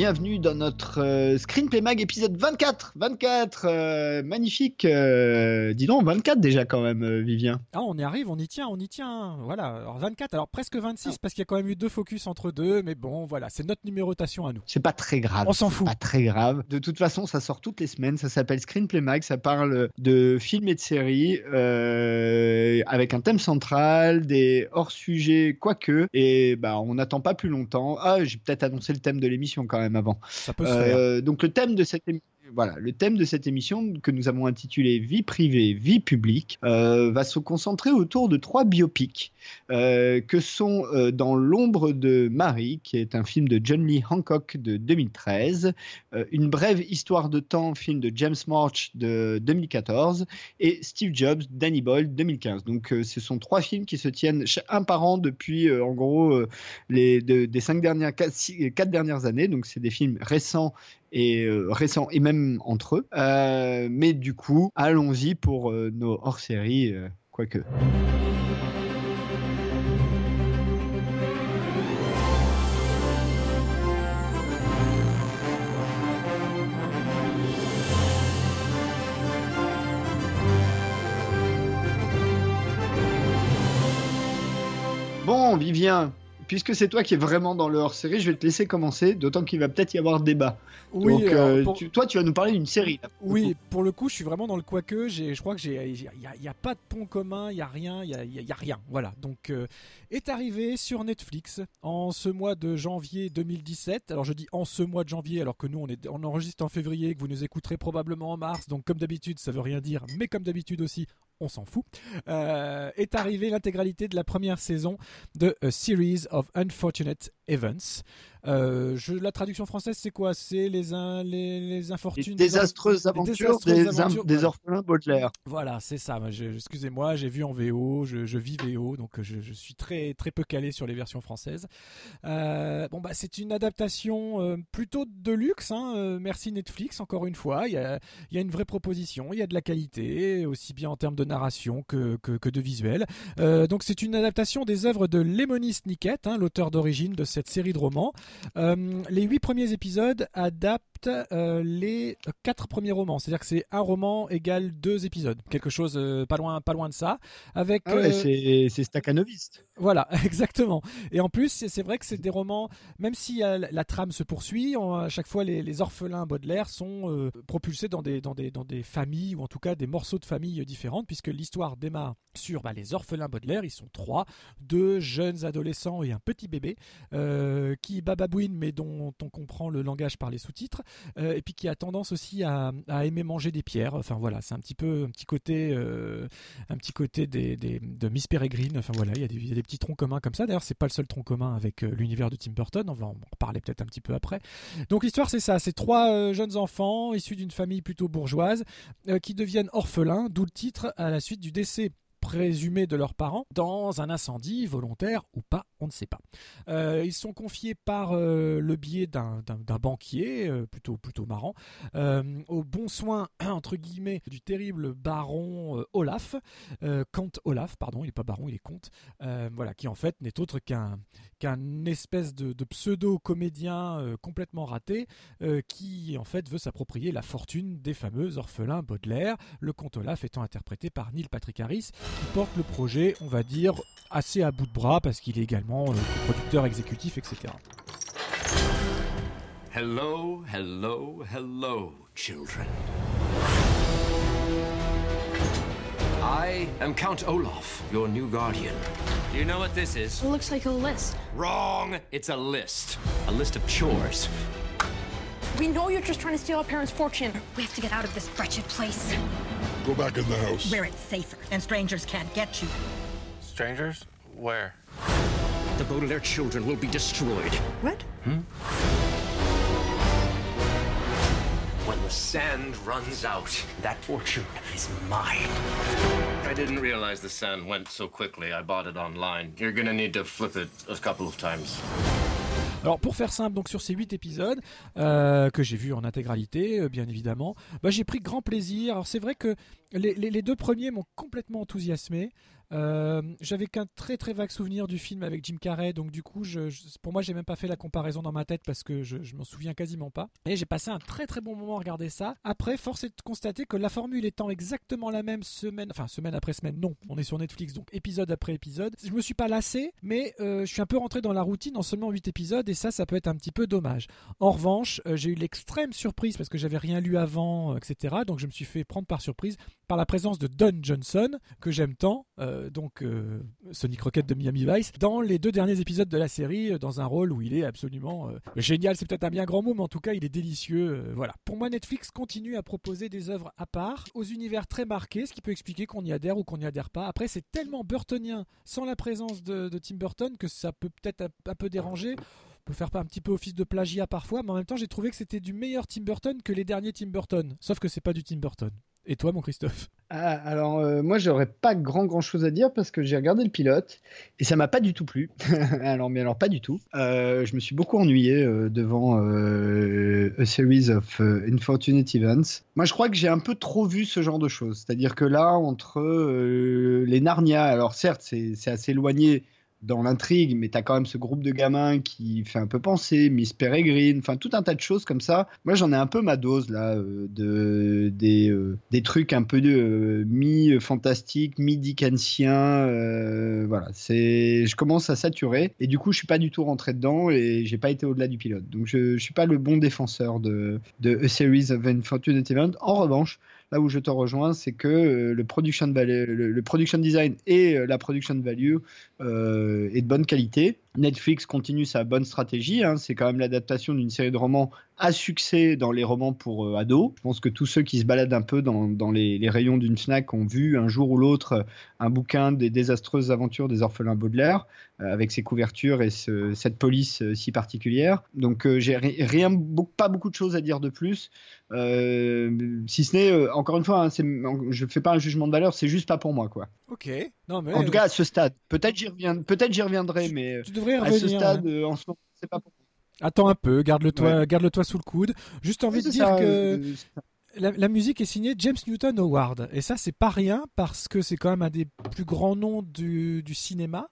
Bienvenue dans notre euh, Screenplay Mag épisode 24. 24, euh, magnifique. euh, dis donc, 24 déjà quand même, Vivien. Ah, on y arrive, on y tient, on y tient. Voilà, alors 24, alors presque 26 parce qu'il y a quand même eu deux focus entre deux, mais bon, voilà, c'est notre numérotation à nous. C'est pas très grave. On s'en fout. Pas très grave. De toute façon, ça sort toutes les semaines. Ça s'appelle Screenplay Mag. Ça parle de films et de séries euh, avec un thème central, des hors-sujets, quoique. Et bah, on n'attend pas plus longtemps. Ah, j'ai peut-être annoncé le thème de l'émission quand même avant. Euh, donc le thème de cette émission. Voilà, le thème de cette émission que nous avons intitulé Vie privée, vie publique euh, va se concentrer autour de trois biopics euh, que sont euh, Dans l'ombre de Marie, qui est un film de John Lee Hancock de 2013, euh, Une brève histoire de temps, film de James March de 2014, et Steve Jobs, Danny Boyle 2015. Donc ce sont trois films qui se tiennent un par an depuis en gros les de- des cinq dernières quatre, quatre dernières années. Donc c'est des films récents et euh, récents et même entre eux. Euh, mais du coup, allons-y pour euh, nos hors-séries, euh, quoique. Bon, Vivien, puisque c'est toi qui es vraiment dans le hors-série, je vais te laisser commencer, d'autant qu'il va peut-être y avoir débat. Oui, Donc, euh, pour- tu- toi, tu vas nous parler d'une série. là, pour le Oui, pour le coup, je suis vraiment dans le quoique. Je crois que j'ai, il y, a- pas de pont commun, il y a rien, il y a, y a- il y a rien. Voilà. Donc, euh, est arrivé sur Netflix en ce mois de janvier 2017. Alors, je dis en ce mois de janvier, alors que nous, on est, on enregistre en février, que vous nous écouterez probablement en mars. Donc, comme d'habitude, ça veut rien dire, mais comme d'habitude aussi, on s'en fout. Euh, est arrivé l'intégralité de la première saison de A Series of Unfortunate Euh, je, la traduction française, c'est quoi? C'est les, in- les, les Les infortunes. désastreuses les aventures désastreuses des, aventures, des voilà. orphelins Baudelaire. Voilà, c'est ça. Excusez-moi, j'ai vu en VO, je, je vis VO, donc euh, je, je suis très très peu calé sur les versions françaises. Euh, bon bah c'est une adaptation euh, plutôt de luxe. Hein, merci Netflix encore une fois. Il y a, il y a une vraie proposition, il y a de la qualité, aussi bien en termes de narration que, que, que de visuel. Donc c'est une adaptation des œuvres de Lemony Snicket, hein, l'auteur d'origine de série de romans. Euh, les huit premiers épisodes adaptent euh, les quatre premiers romans, c'est-à-dire que c'est un roman égale deux épisodes, quelque chose euh, pas loin, pas loin de ça. Avec Ah ouais, euh, c'est- Stakhanoviste. voilà, exactement. Et en plus, c'est vrai que c'est des romans, même si la, trame se poursuit, on- à chaque fois les, les orphelins Baudelaire sont propulsés dans des, dans, des, dans des familles, ou en tout cas des morceaux de familles différentes, puisque l'histoire démarre sur bah, les orphelins Baudelaire, ils sont trois, deux jeunes adolescents et un petit bébé, qui bababouine, mais dont on comprend le langage par les sous-titres, euh, et puis qui a tendance aussi à, aimer manger des pierres. Enfin voilà, c'est un petit peu un petit côté, euh, un petit côté des, des- de Miss Peregrine. Enfin voilà, il y, a des, il y a des petits troncs communs comme ça. D'ailleurs, c'est pas le seul tronc commun avec euh, l'univers de Tim Burton. On va en reparler peut-être un petit peu après. Donc l'histoire, c'est ça. C'est trois jeunes enfants issus d'une famille plutôt bourgeoise qui deviennent orphelins, d'où le titre à la suite du décès présumé de leurs parents dans un incendie volontaire ou pas, on ne sait pas. Euh, ils sont confiés par euh, le biais d'un banquier, euh, plutôt, marrant, au bon soin, entre guillemets, du terrible baron Olaf, comte Olaf, pardon, il n'est pas baron, il est comte, voilà, qui en fait n'est autre qu'un espèce de, pseudo-comédien complètement raté, qui en fait veut s'approprier la fortune des fameux orphelins Baudelaire, le comte Olaf étant interprété par Neil Patrick Harris, qui porte le projet, on va dire, assez à bout de bras, parce qu'il est également euh, producteur exécutif, etc. Hello, hello, hello, children. I am Count Olaf, your new guardian. Do you know what this is? It looks like a list. Wrong! It's a list. A list of chores. We know you're just trying to steal our parents' fortune. We have to get out of this wretched place. Go back in the house. where it's safer and strangers can't get you. Strangers? Where? the Baudelaire children will be destroyed. What? Hmm? When the sand runs out, that fortune is mine. I didn't realize the sand went so quickly. I bought it online. You're gonna need to flip it a couple of times. Alors pour faire simple, donc sur ces 8 épisodes euh, que j'ai vus en intégralité, euh, bien évidemment, bah, j'ai pris grand plaisir. Alors c'est vrai que les, deux premiers m'ont complètement enthousiasmé. Euh, J'avais qu'un très très vague souvenir du film avec Jim Carrey, donc du coup, pour moi, j'ai même pas fait la comparaison dans ma tête parce que je, m'en souviens quasiment pas. Et j'ai passé un très très bon moment à regarder ça. Après, force est de constater que la formule étant exactement la même semaine, enfin semaine après semaine, non, on est sur Netflix, donc épisode après épisode. Je me suis pas lassé, mais euh, je suis un peu rentré dans la routine en seulement 8 épisodes et ça, ça peut être un petit peu dommage. En revanche, euh, j'ai eu l'extrême surprise parce que j'avais rien lu avant, etc. Donc je me suis fait prendre par surprise par la présence de Don Johnson, que j'aime tant, donc euh, Sonic Rocket de Miami Vice, dans les deux derniers épisodes de la série, euh, dans un rôle où il est absolument euh, génial. C'est peut-être un bien grand mot, mais en tout cas, il est délicieux. euh, voilà. Pour moi, Netflix continue à proposer des œuvres à part, aux univers très marqués, ce qui peut expliquer qu'on y adhère ou qu'on n'y adhère pas. Après, c'est tellement burtonien, sans la présence de, Tim Burton, que ça peut peut-être un, peu déranger peut faire un petit peu office de plagiat parfois, mais en même temps j'ai trouvé que c'était du meilleur Tim Burton que les derniers Tim Burton. Sauf que c'est pas du Tim Burton. Et toi, mon Christophe Ah, alors euh, moi j'aurais pas grand grand chose à dire parce que j'ai regardé le pilote et ça m'a pas du tout plu. alors mais alors pas du tout. Euh, je me suis beaucoup ennuyé euh, devant euh, a series of unfortunate events. Moi je crois que j'ai un peu trop vu ce genre de choses. C'est-à-dire que là entre les Narnia, alors certes c'est assez éloigné dans l'intrigue, mais t'as quand même ce groupe de gamins qui fait un peu penser, Miss Peregrine, enfin tout un tas de choses comme ça. Moi j'en ai un peu ma dose là euh, de des, euh, des trucs un peu euh, mi fantastique, mi dickensiens. euh, voilà, je commence à saturer et du coup je suis pas du tout rentré dedans et j'ai pas été au-delà du pilote. Donc je, je suis pas le bon défenseur de de A Series of Unfortunate Events. En revanche, là où je te rejoins, c'est que euh, le production design et euh, la production value euh, est de bonne qualité. Netflix continue sa bonne stratégie. hein. C'est quand même l'adaptation d'une série de romans à succès dans les romans pour euh, ados. Je pense que tous ceux qui se baladent un peu dans, dans les, les rayons d'une Fnac ont vu un jour ou l'autre un bouquin des désastreuses aventures des orphelins Baudelaire euh, avec ses couvertures et ce- cette police euh, si particulière. Donc euh, j'ai ri- rien, pas beaucoup de choses à dire de plus. Si ce n'est, encore une fois, hein, je fais pas un jugement de valeur, c'est juste pas pour moi, quoi. Ok. Non, mais En tout cas, à ce stade. Peut-être j'y reviens, peut-être j'y reviendrai, mais tu à ce stade, hein. en ce moment, c'est pas pour moi. Attends un peu, garde-le toi, garde-le toi sous le coude. Juste envie de dire ça, que euh, la, la musique est signée James Newton Howard. Et ça, c'est pas rien parce que c'est quand même un des plus grands noms du, du cinéma.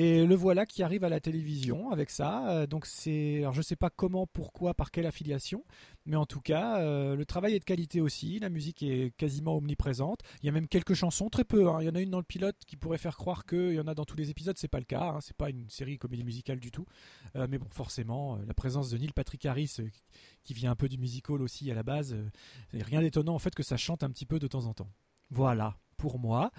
Et le voilà qui arrive à la télévision avec ça. Euh, donc c'est, alors je sais pas comment, pourquoi, par quelle affiliation, mais en tout cas, euh, le travail est de qualité aussi. La musique est quasiment omniprésente. Il y a même quelques chansons, très peu. hein. Il y en a une dans le pilote qui pourrait faire croire qu'il y en a dans tous les épisodes. C'est pas le cas. Hein. C'est pas une série comédie musicale du tout. Euh, mais bon, forcément, la présence de Neil Patrick Harris, qui vient un peu du musical aussi à la base, rien d'étonnant en fait que ça chante un petit peu de temps en temps. Voilà pour moi.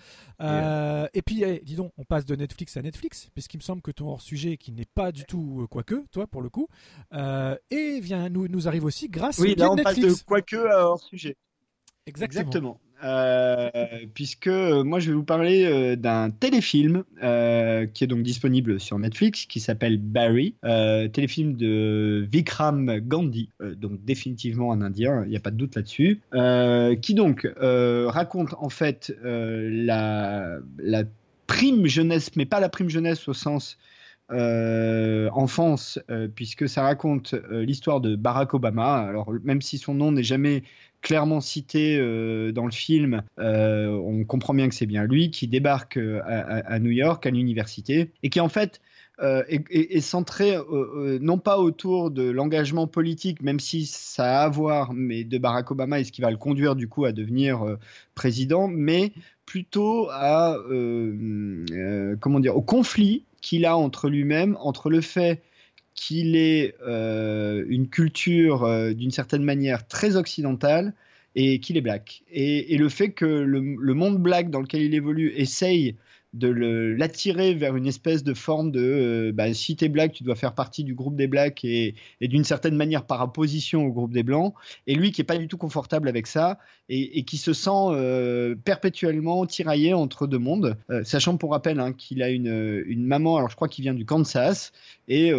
Euh, et puis, eh, dis donc, on passe de Netflix à Netflix, puisqu'il me semble que ton hors-sujet, qui n'est pas du tout euh, quoique, toi pour le coup, euh, et vient nous, nous arrive aussi grâce Oui, au là on passe de quoique à hors sujet. Exactement. Euh, puisque euh, moi je vais vous parler euh, d'un téléfilm qui est donc disponible sur Netflix qui s'appelle Barry, téléfilm de Vikram Gandhi, donc définitivement un Indien, il n'y a pas de doute là-dessus, qui donc raconte en fait la, la prime jeunesse, mais pas la prime jeunesse au sens enfance, puisque ça raconte l'histoire de Barack Obama. Alors même si son nom n'est jamais clairement cité euh, dans le film, euh, on comprend bien que c'est bien lui qui débarque euh, à, New York à l'université et qui en fait est, est- centré non pas autour de l'engagement politique, même si ça a à voir, mais de Barack Obama et ce qui va le conduire du coup à devenir président, mais plutôt à comment dire au conflit qu'il a entre lui-même, entre le fait qu'il ait euh, une culture euh, d'une certaine manière très occidentale et qu'il est black. Et, le fait que le monde black dans lequel il évolue essaye de l'attirer vers une espèce de forme de euh, bah, si t'es black, tu dois faire partie du groupe des blacks et, d'une certaine manière par opposition au groupe des blancs. Et lui qui est pas du tout confortable avec ça et, qui se sent euh, perpétuellement tiraillé entre deux mondes, euh, sachant pour rappel hein, qu'il a une, une, maman, alors je crois qu'il vient du Kansas et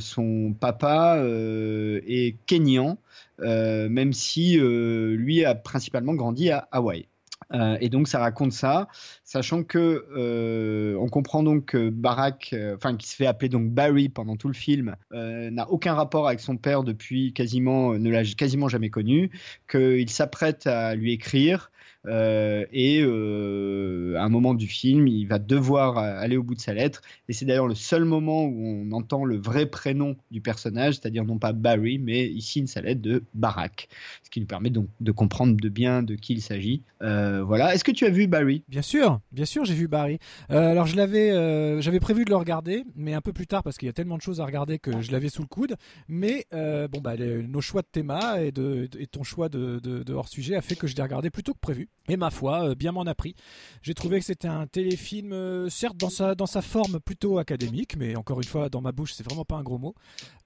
son papa est kenyan. même si lui a principalement grandi à Hawaï. Euh, et donc ça raconte ça, sachant que euh, on comprend donc que Barack, euh, enfin qui se fait appeler donc Barry pendant tout le film, n'a aucun rapport avec son père depuis quasiment, ne l'a quasiment jamais connu, qu'il s'apprête à lui écrire euh, et euh, à un moment du film, il va devoir aller au bout de sa lettre. Et c'est d'ailleurs le seul moment où on entend le vrai prénom du personnage, c'est-à-dire non pas Barry, mais il signe sa lettre de Barack. Ce qui nous permet donc de comprendre de bien de qui il s'agit. Euh, voilà. Est-ce que tu as vu Barry? Bien sûr, bien sûr, j'ai vu Barry. alors je l'avais, j'avais prévu de le regarder, mais un peu plus tard parce qu'il y a tellement de choses à regarder que je l'avais sous le coude. Mais bon bah nos choix de théma et, de, ton choix de, hors sujet a fait que je l'ai regardé plus tôt que prévu. Et ma foi, euh, bien m'en a pris. J'ai trouvé que c'était un téléfilm, euh, certes dans sa, dans sa forme plutôt académique, mais encore une fois, dans ma bouche, c'est vraiment pas un gros mot.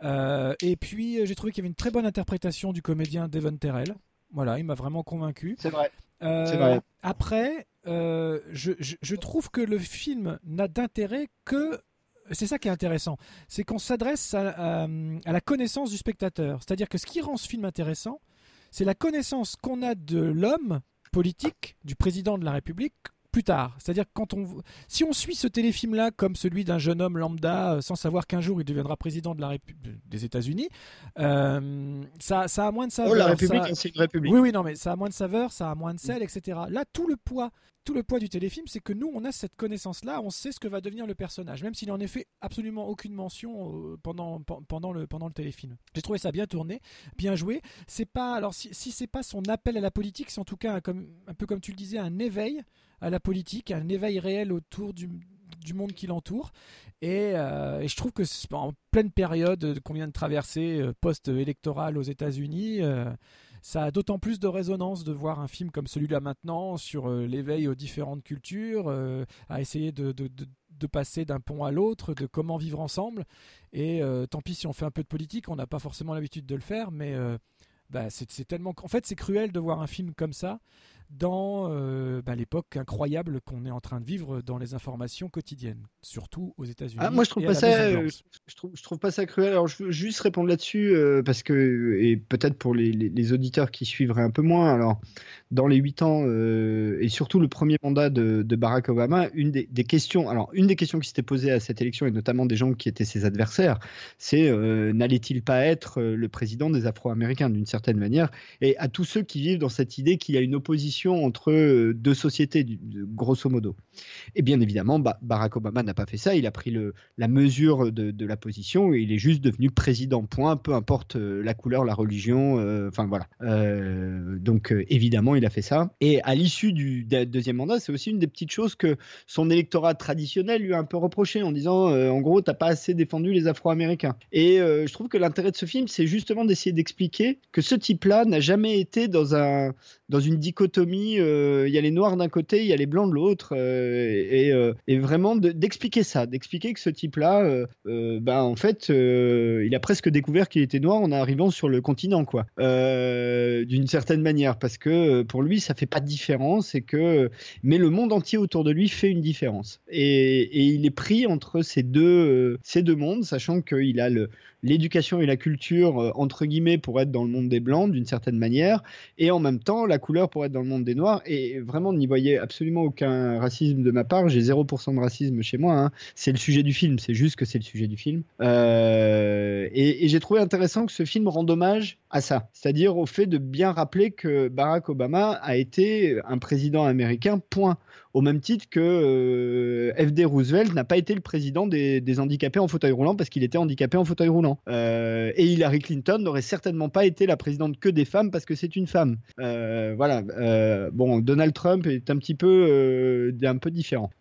Euh, et puis, j'ai trouvé qu'il y avait une très bonne interprétation du comédien Devon Terrell. Voilà, il m'a vraiment convaincu. C'est vrai. vrai. Après, je, je, trouve que le film n'a d'intérêt que c'est ça qui est intéressant, c'est qu'on s'adresse à, à, la connaissance du spectateur. C'est-à-dire que ce qui rend ce film intéressant, c'est la connaissance qu'on a de l'homme politique du président de la République plus tard. C'est-à-dire quand on, si on suit ce téléfilm-là comme celui d'un jeune homme lambda, euh, sans savoir qu'un jour il deviendra président de la des États-Unis, euh, ça, ça a moins de saveur. Oh, la République, c'est une République. Oui, oui, non, mais ça a moins de saveur, ça a moins de sel, etc. Là, tout le poids tout le poids du téléfilm, c'est que nous, on a cette connaissance-là, on sait ce que va devenir le personnage, même s'il en est fait absolument aucune mention euh, pendant, le, téléfilm. J'ai trouvé ça bien tourné, bien joué. C'est pas, alors si, c'est pas son appel à la politique, c'est en tout cas comme, un peu comme tu le disais, un éveil à la politique, un éveil réel autour du, monde qui l'entoure. Et, euh, et, je trouve que en pleine période qu'on vient de traverser euh, post-électorale aux États-Unis, ça a d'autant plus de résonance de voir un film comme celui-là maintenant sur euh, l'éveil aux différentes cultures, euh, à essayer de, de, passer d'un pont à l'autre, de comment vivre ensemble. Et euh, tant pis si on fait un peu de politique, on n'a pas forcément l'habitude de le faire, mais bah, c'est tellement. En fait, c'est cruel de voir un film comme ça dans euh, bah, l'époque incroyable qu'on est en train de vivre dans les informations quotidiennes, surtout aux États-Unis. Ah, moi, je trouve pas ça, euh, je trouve, je trouve pas ça cruel. Alors, je veux juste répondre là-dessus euh, parce que et peut-être pour les, les, auditeurs qui suivraient un peu moins. Alors, dans les huit ans et surtout le premier mandat de, de Barack Obama, une des, des, questions, alors une des questions qui s'était posée à cette élection et notamment des gens qui étaient ses adversaires, c'est n'allait-il pas être le président des Afro-Américains d'une certaine manière? Et à tous ceux qui vivent dans cette idée qu'il y a une opposition entre euh, deux sociétés, grosso modo. Et bien évidemment, Barack Obama n'a pas fait ça. Il a pris la mesure de, la position et il est juste devenu président. Point. Peu importe euh, la couleur, la religion. Euh, enfin voilà. donc évidemment, il a fait ça. Et à l'issue du deuxième mandat, c'est aussi une des petites choses que son électorat traditionnel lui a un peu reproché en disant, en gros, t'as pas assez défendu les Afro-Américains. Et je trouve que l'intérêt de ce film, c'est justement d'essayer d'expliquer que ce type-là n'a jamais été dans un dans une dichotomie. Euh, il y a les noirs d'un côté, il y a les blancs de l'autre, euh, et, euh, et, vraiment d'expliquer ça, d'expliquer que ce type-là, ben en fait, il a presque découvert qu'il était noir en arrivant sur le continent, quoi, d'une certaine manière, parce que pour lui, ça fait pas de différence, et que mais le monde entier autour de lui fait une différence, et, et il est pris entre ces deux ces deux mondes, sachant qu'il a le l'éducation et la culture, euh, entre guillemets, pour être dans le monde des Blancs, d'une certaine manière, et en même temps, la couleur pour être dans le monde des Noirs. Et vraiment, n'y voyez absolument aucun racisme de ma part. J'ai 0% de racisme chez moi. Hein. C'est le sujet du film, c'est juste que c'est le sujet du film. Euh, et, et j'ai trouvé intéressant que ce film rende hommage à ça, c'est-à-dire au fait de bien rappeler que Barack Obama a été un président américain, point au même titre que euh, FD Roosevelt n'a pas été le président des, handicapés en fauteuil roulant parce qu'il était handicapé en fauteuil roulant. Euh, et Hillary Clinton n'aurait certainement pas été la présidente que des femmes parce que c'est une femme. Euh, voilà. bon, Donald Trump est un petit peu, un peu différent.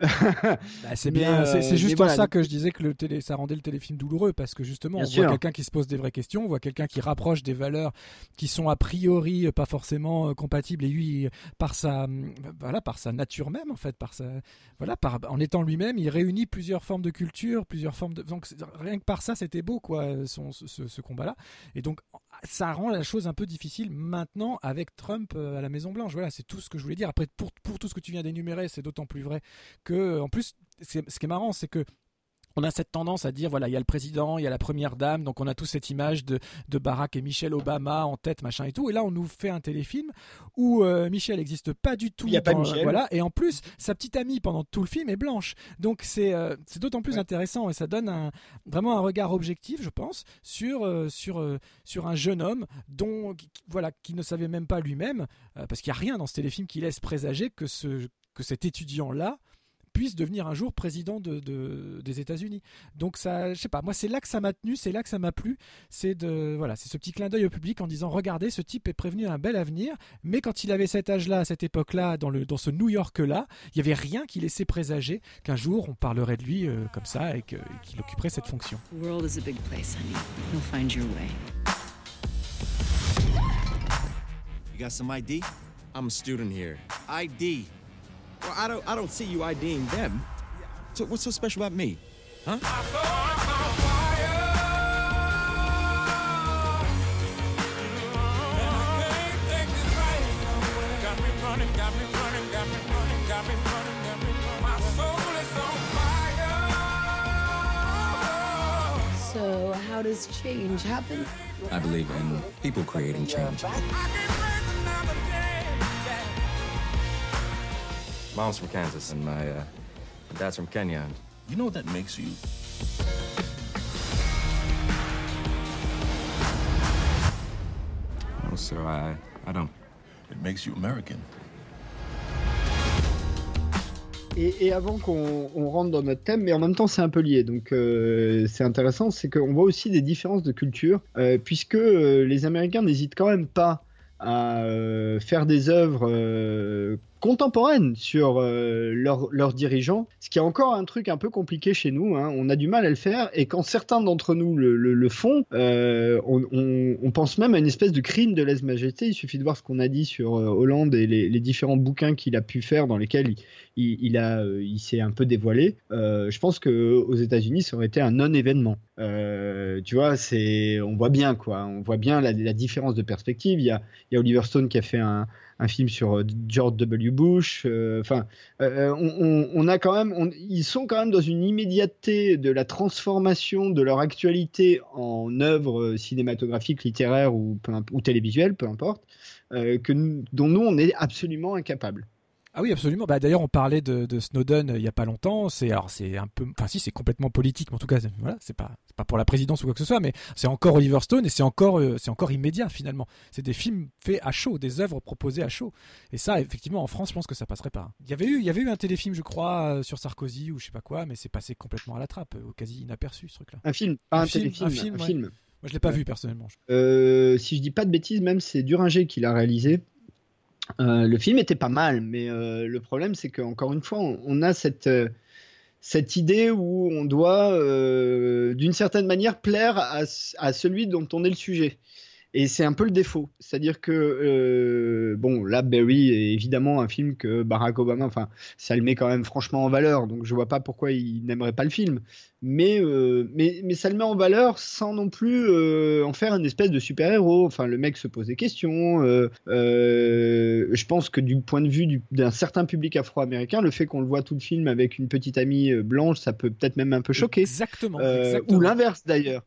Bah, c'est bien. C'est juste pour ça que je disais que le télé, ça rendait le téléfilm douloureux parce que justement, on voit quelqu'un qui se pose des vraies questions, on voit quelqu'un qui rapproche des valeurs qui sont a priori pas forcément compatibles et lui par sa, voilà, par sa nature même. En fait par ça. Voilà, en étant lui-même, il réunit plusieurs formes de culture, plusieurs formes de. Rien que par ça, c'était beau, quoi, ce, ce combat-là. Et donc ça rend la chose un peu difficile maintenant avec Trump euh, à la Maison Blanche. Voilà, c'est tout ce que je voulais dire. Après, pour, pour tout ce que tu viens d'énumérer, c'est d'autant plus vrai que, en plus, ce qui est marrant, c'est que on a cette tendance à dire voilà il y a le président, il y a la première dame, donc on a tous cette image de, de Barack et Michelle Obama en tête machin et tout. Et là on nous fait un téléfilm où euh, Michelle n'existe pas du tout. Il y a pas Michelle. Voilà et en plus sa petite amie pendant tout le film est blanche. Donc c'est euh, c'est d'autant plus Ouais. intéressant et ça donne un, vraiment un regard objectif je pense sur euh, sur euh, sur un jeune homme dont qui- voilà qui ne savait même pas lui-même parce qu'il n'y a rien dans ce téléfilm qui laisse présager que ce que cet étudiant là puisse devenir un jour président de, de- des États-Unis. Donc ça, je sais pas, moi c'est là que ça m'a tenu, c'est là que ça m'a plu, c'est de voilà, c'est ce petit clin d'œil au public en disant regardez, ce type est prévenu à un bel avenir, mais quand il avait cet âge-là, à cette époque-là, dans le dans ce New York-là, il y avait rien qui laissait présager qu'un jour on parlerait de lui euh, comme ça et qu'il occuperait cette fonction. The world is a big place, honey. You'll find your way. You got some ID? I'm a student here. ID. Well, I don't I don't see you IDing them. So what's so special about me? Huh? So, how does change happen? I believe in people creating change. Mom's from Kansas and my uh, dad's from Kenya. And You know what that makes you? no, sir, I I don't. It makes you American. Et, et avant qu'on on rentre dans notre thème, mais en même temps c'est un peu lié, donc euh, c'est intéressant, c'est qu'on voit aussi des différences de culture, euh, puisque euh, les Américains n'hésitent quand même pas à euh, faire des œuvres euh, contemporaines sur euh, leurs dirigeants, ce qui est encore un truc un peu compliqué chez nous. hein. On a du mal à le faire, et quand certains d'entre nous le, font, euh, on, pense même à une espèce de crime de lèse-majesté. Il suffit de voir ce qu'on a dit sur euh, Hollande et les, différents bouquins qu'il a pu faire dans lesquels il, il, il s'est un peu dévoilé. Je pense que aux États-Unis, ça aurait été un non-événement. Tu vois, c'est, on voit bien quoi, on voit bien la, la différence de perspective. Il y a, il y a Oliver Stone qui a fait un, un film sur euh, George W. Bush. euh, Enfin, euh, on, a quand même, ils sont quand même dans une immédiateté de la transformation de leur actualité en œuvre cinématographique, littéraire ou, télévisuelle, peu importe, dont nous on est absolument incapable. Ah oui, absolument. Bah, d'ailleurs, on parlait de, de Snowden euh, il y a pas longtemps. C'est alors c'est un peu, enfin si, c'est complètement politique, mais en tout cas, voilà, c'est pas, c'est pas pour la présidence ou quoi que ce soit, mais c'est encore Oliver Stone et c'est encore, euh, c'est encore immédiat finalement. C'est des films faits à chaud, des œuvres proposées à chaud. Et ça, effectivement, en France, je pense que ça passerait pas. Il y avait eu, il y avait eu un téléfilm, je crois, euh, sur Sarkozy ou je sais pas quoi, mais c'est passé complètement à la trappe, euh, quasi inaperçu ce truc-là. Un film, pas un, Un film, téléfilm, un film, un ouais. film. Moi, je l'ai pas Ouais. vu personnellement. Si je dis pas de bêtises, même c'est Duringer qui l'a réalisé. Euh, le film était pas mal, mais euh, le problème c'est qu'encore une fois, on, a cette, euh, cette idée où on doit, d'une certaine manière, plaire à celui dont on est le sujet. Et c'est un peu le défaut. C'est-à-dire que, euh, bon, là, Barry est évidemment un film que Barack Obama, enfin, ça le met quand même franchement en valeur. Donc je vois pas pourquoi il n'aimerait pas le film. Mais, euh, mais, mais ça le met en valeur sans non plus euh, en faire une espèce de super-héros. Enfin, le mec se pose des questions. je pense que du point de vue du- d'un certain public afro-américain, le fait qu'on le voit tout le film avec une petite amie blanche, ça peut peut-être même un peu choquer. Exactement. Exactement. ou l'inverse d'ailleurs.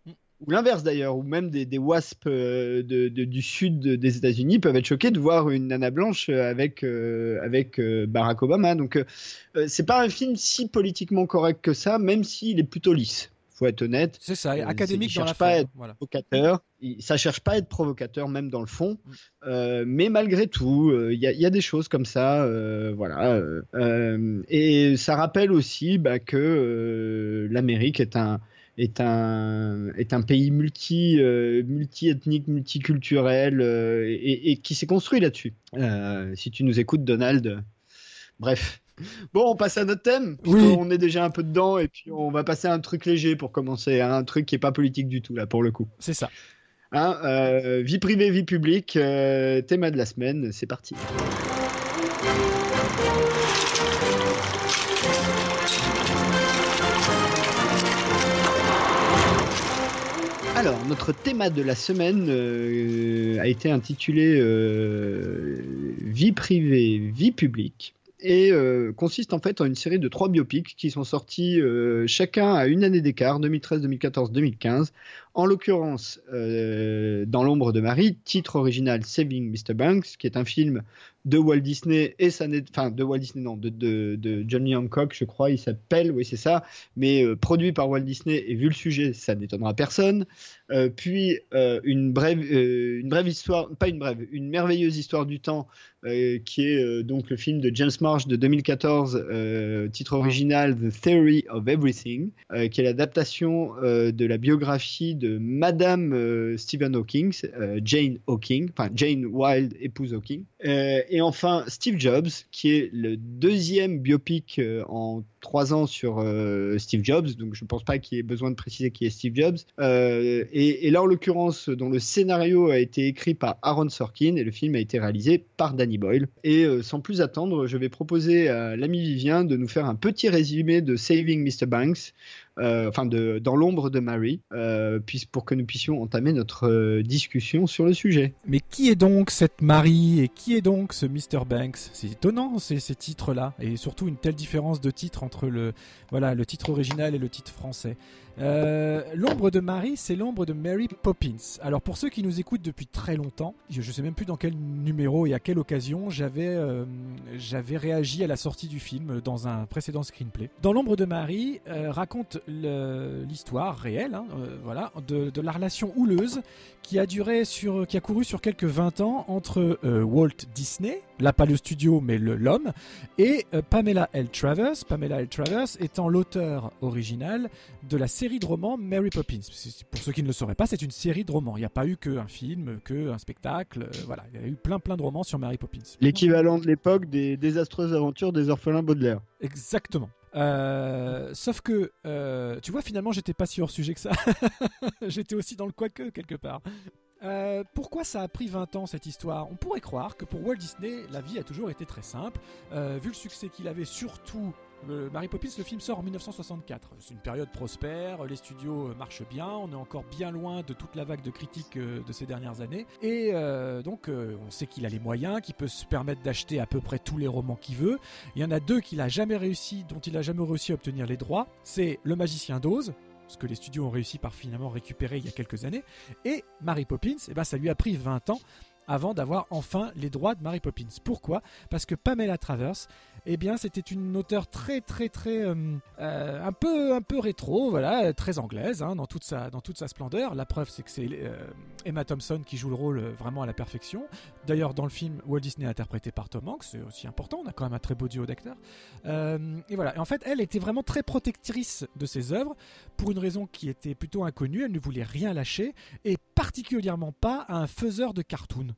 Ou l'inverse d'ailleurs, ou même des, des wasps euh, de, de- du sud de- des États-Unis peuvent être choqués de voir une nana blanche euh, avec, euh, avec euh, Barack Obama. Donc, euh, c'est pas un film si politiquement correct que ça, même s'il est plutôt lisse. Faut être honnête. C'est ça, académique dans la cherche pas à être Voilà. provocateur. Ça cherche pas à être provocateur, même dans le fond. Mm. Mais malgré tout, il y, a- il y a des choses comme ça. voilà. et ça rappelle aussi bah, que l'Amérique est un est un est un pays multi euh, multi-ethnique, multiculturel euh, et, et qui s'est construit là-dessus. Euh, si tu nous écoutes, Donald. Bref. Bon, on passe à notre thème. Oui. On est déjà un peu dedans et puis on va passer à un truc léger pour commencer, à un truc qui est pas politique du tout là pour le coup. C'est ça. Hein, vie privée, vie publique, thème de la semaine, c'est parti. Alors, notre thème de la semaine euh, a été intitulé euh, Vie privée, vie publique et euh, consiste en fait en une série de trois biopics qui sont sortis chacun à une année d'écart, 2013, 2014, 2015. En l'occurrence, Dans l'ombre de Marie, titre original Saving Mr. Banks, qui est un film de Walt Disney et n'est enfin de Walt Disney non de, de, de Johnny Hancock je crois il s'appelle oui c'est ça mais euh, produit par Walt Disney et vu le sujet ça n'étonnera personne. Euh, puis euh, une brève une brève histoire pas une brève une merveilleuse histoire du temps qui est donc le film de James Marsh de 2014 euh, titre original The Theory of Everything qui est l'adaptation de la biographie de Madame Stephen Hawking Jane Hawking enfin Jane Wilde épouse Hawking et enfin Steve Jobs, qui est le deuxième biopic euh, en trois ans sur euh, Steve Jobs. Donc je ne pense pas qu'il y ait besoin de préciser qui est Steve Jobs. Euh, et, là, en l'occurrence, dont le scénario a été écrit par Aaron Sorkin et le film a été réalisé par Danny Boyle. Et sans plus attendre, je vais proposer à l'ami Vivien de nous faire un petit résumé de Saving Mr. Banks. Euh, enfin, dans l'ombre de Mary, euh, pour que nous puissions entamer notre euh, discussion sur le sujet. Mais qui est donc cette Marie et qui est donc ce Mr. Banks? C'est étonnant ces, ces titres-là et surtout une telle différence de titre entre le voilà le titre original et le titre français. Euh, l'ombre de Marie, c'est l'ombre de Mary Poppins. Alors pour ceux qui nous écoutent depuis très longtemps, je, je sais même plus dans quel numéro et à quelle occasion j'avais euh, j'avais réagi à la sortie du film dans un précédent screenplay. Dans l'ombre de Marie euh, raconte l'histoire réelle, hein, voilà, de, de la relation houleuse qui a duré sur, qui a couru sur quelques 20 ans entre Walt Disney, là pas le studio mais l'homme, et Pamela L. Travers. Pamela L. Travers étant l'auteur original de la série de romans Mary Poppins. Pour ceux qui ne le sauraient pas, c'est une série de romans. Il n'y a pas eu qu'un film, qu'un spectacle. euh, voilà, il y a eu plein plein de romans sur Mary Poppins. L'équivalent de l'époque des désastreuses aventures des orphelins Baudelaire. Exactement. Euh, sauf que, euh, tu vois, finalement, j'étais pas si hors sujet que ça. j'étais aussi dans le quoique quelque part. Euh, pourquoi ça a pris 20 ans cette histoire? On pourrait croire que pour Walt Disney, la vie a toujours été très simple. Euh, vu le succès qu'il avait, surtout euh, Mary Poppins, le film sort en 1964. C'est une période prospère, les studios euh, marchent bien, on est encore bien loin de toute la vague de critiques euh, de ces dernières années. Et euh, donc, on sait qu'il a les moyens, qu'il peut se permettre d'acheter à peu près tous les romans qu'il veut. Il y en a deux qu'il a jamais réussi, dont il a jamais réussi à obtenir les droits. C'est Le Magicien d'Oz, ce que les studios ont réussi par finalement récupérer il y a quelques années, et Mary Poppins. Et ben, ça lui a pris 20 ans avant d'avoir enfin les droits de Mary Poppins. Pourquoi? Parce que Pamela Travers, eh bien, c'était une auteure très, très, très, euh, euh, un peu, un peu rétro, voilà, très anglaise, hein, dans toute sa, dans toute sa splendeur. La preuve, c'est que c'est euh, Emma Thompson qui joue le rôle vraiment à la perfection. D'ailleurs, dans le film, Walt Disney est interprété par Tom Hanks, c'est aussi important. On a quand même un très beau duo d'acteurs. Et voilà. Et en fait, elle était vraiment très protectrice de ses œuvres pour une raison qui était plutôt inconnue. Elle ne voulait rien lâcher et particulièrement pas à un faiseur de cartoon.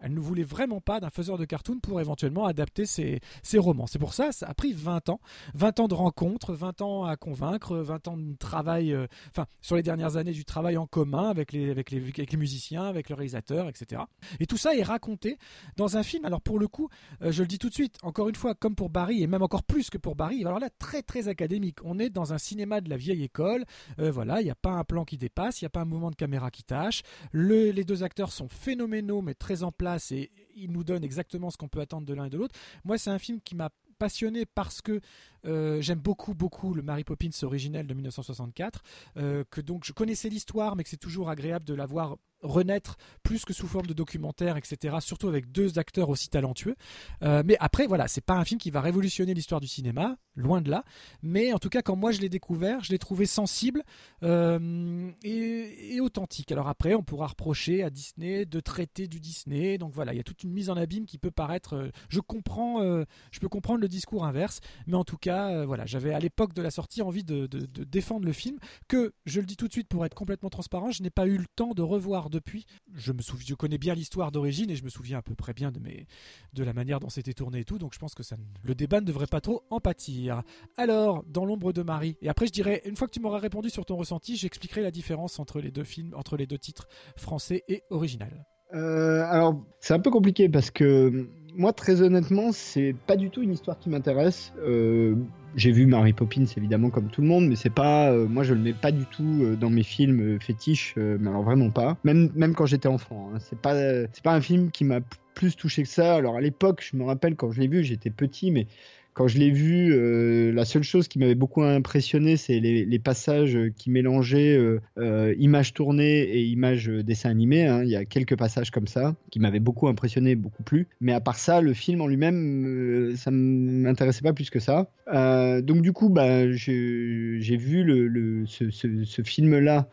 Elle ne voulait vraiment pas d'un faiseur de cartoon pour éventuellement adapter ses, romans. C'est pour ça, ça a pris 20 ans. 20 ans de rencontres, 20 ans à convaincre, 20 ans de travail, euh, enfin, sur les dernières années du travail en commun avec les, avec les, musiciens, avec le réalisateur, etc. Et tout ça est raconté dans un film. Alors pour le coup, euh, je le dis tout de suite, encore une fois, comme pour Barry, et même encore plus que pour Barry, alors là, très très académique. On est dans un cinéma de la vieille école. Euh, voilà, il n'y a pas un plan qui dépasse, il n'y a pas un mouvement de caméra qui tâche. Le- les deux acteurs sont phénoménaux, mais très en place, et ils nous donnent exactement ce qu'on peut attendre de l'un et de l'autre. Moi, c'est un film qui m'a passionné parce que euh, j'aime beaucoup beaucoup le Mary Poppins originel de 1964 euh, que donc je connaissais l'histoire mais que c'est toujours agréable de la voir renaître plus que sous forme de documentaire etc surtout avec deux acteurs aussi talentueux. Euh, mais après voilà c'est pas un film qui va révolutionner l'histoire du cinéma loin de là. Mais en tout cas quand moi je l'ai découvert je l'ai trouvé sensible euh, et, authentique. Alors après on pourra reprocher à Disney de traiter du Disney. Donc voilà il y a toute une mise en abîme qui peut paraître euh, je comprends je peux comprendre le discours inverse. Mais en tout cas voilà j'avais à l'époque de la sortie envie de défendre le film que je le dis tout de suite pour être complètement transparent je n'ai pas eu le temps de revoir depuis je me souviens je connais bien l'histoire d'origine et je me souviens à peu près bien de la manière dont c'était tourné et tout donc je pense que le débat ne devrait pas trop en pâtir. Alors dans l'ombre de Marie et après je dirais une fois que tu m'auras répondu sur ton ressenti j'expliquerai la différence entre les deux films entre les deux titres français et original. Euh, alors, c'est un peu compliqué parce que moi, très honnêtement, c'est pas du tout une histoire qui m'intéresse. Euh, j'ai vu Mary Poppins évidemment comme tout le monde, mais c'est pas, euh, moi je le mets pas du tout euh, dans mes films fétiches, mais alors vraiment pas. Même quand j'étais enfant, hein. c'est pas c'est pas un film qui m'a plus touché que ça. Alors à l'époque, je me rappelle quand je l'ai vu, j'étais petit, mais quand je l'ai vu, euh, la seule chose qui m'avait beaucoup impressionné, c'est les, passages qui mélangeaient euh, euh, images tournées et images euh, dessin animé. hein. Il y a quelques passages comme ça qui m'avaient beaucoup impressionné, beaucoup plu. Mais à part ça, le film en lui-même, euh, ça m'intéressait pas plus que ça. Euh, donc du coup, bah, j'ai vu ce film-là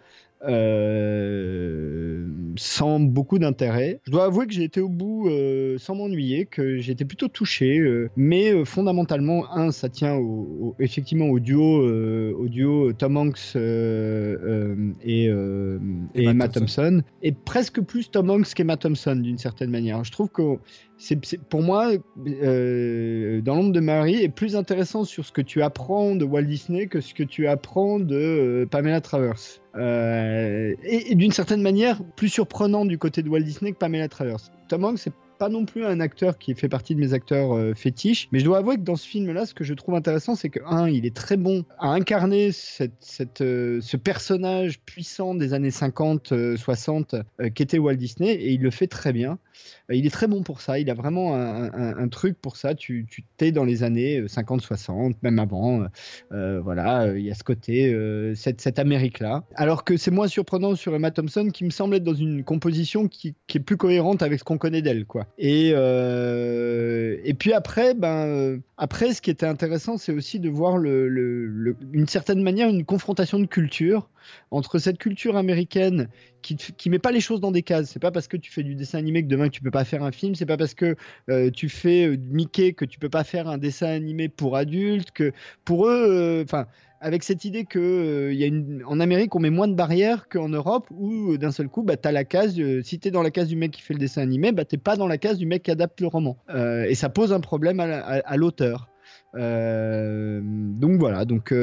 euh, sans beaucoup d'intérêt. Je dois avouer que j'ai été au bout euh, sans m'ennuyer, que été plutôt touché, euh, mais fondamentalement, un, ça tient au, au- effectivement au duo, au duo Tom Hanks et, et Emma Emma Thompson. Thompson, et presque plus Tom Hanks qu'Emma Thompson d'une certaine manière. Je trouve que c'est, pour moi, euh, dans l'ombre de Marie, est plus intéressant sur ce que tu apprends de Walt Disney que ce que tu apprends de euh, Pamela Travers. Euh, et, et d'une certaine manière, plus surprenant du côté de Walt Disney que Pamela Travers. Tom Hanks, c'est pas non plus un acteur qui fait partie de mes acteurs euh, fétiches, mais je dois avouer que dans ce film-là, ce que je trouve intéressant, c'est que, un, il est très bon à incarner euh, ce personnage puissant des années 50, euh, 60, qu'était Walt Disney, et il le fait très bien. Il est très bon pour ça, il a vraiment un, truc pour ça, tu t'es dans les années 50-60, même avant, voilà, il y a ce côté, cette, cette Amérique-là. Alors que c'est moins surprenant sur Emma Thompson, qui me semble être dans une composition qui, qui est plus cohérente avec ce qu'on connaît d'elle, quoi. Et, euh, et puis après, ben, euh, après, ce qui était intéressant, c'est aussi de voir le, le- une certaine manière une confrontation de culture entre cette culture américaine qui, qui met pas les choses dans des cases. C'est pas parce que tu fais du dessin animé que demain tu peux pas faire un film. C'est pas parce que euh, tu fais Mickey que tu peux pas faire un dessin animé pour adultes. Que pour eux, enfin. Avec cette idée que euh, y a en Amérique on met moins de barrières qu'en Europe où euh, d'un seul coup bah, tu as la case euh, si t'es dans la case du mec qui fait le dessin animé bah t'es pas dans la case du mec qui adapte le roman. Et ça pose un problème à, la- à- à l'auteur. Donc voilà donc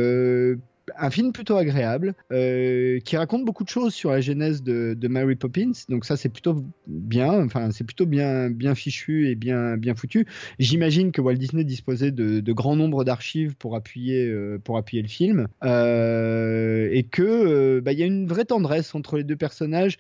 un film plutôt agréable euh, qui raconte beaucoup de choses sur la genèse de, Mary Poppins. Donc ça c'est plutôt bien, enfin c'est plutôt bien bien fichu et bien bien foutu. J'imagine que Walt Disney disposait de, grands nombres d'archives pour appuyer euh, pour appuyer le film Euh, et que bah, il y a une vraie tendresse entre les deux personnages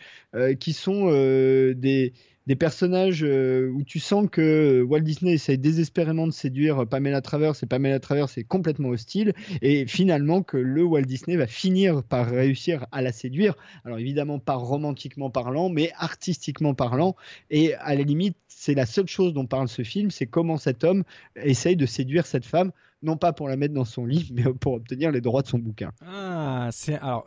qui sont des des personnages euh, où tu sens que Walt Disney essaye désespérément de séduire Pamela Travers et Pamela Travers est complètement hostile et finalement que le Walt Disney va finir par réussir à la séduire. Alors évidemment pas romantiquement parlant, mais artistiquement parlant. Et à la limite, c'est la seule chose dont parle ce film, c'est comment cet homme essaye de séduire cette femme, non pas pour la mettre dans son lit, mais pour obtenir les droits de son bouquin. Ah, c'est alors,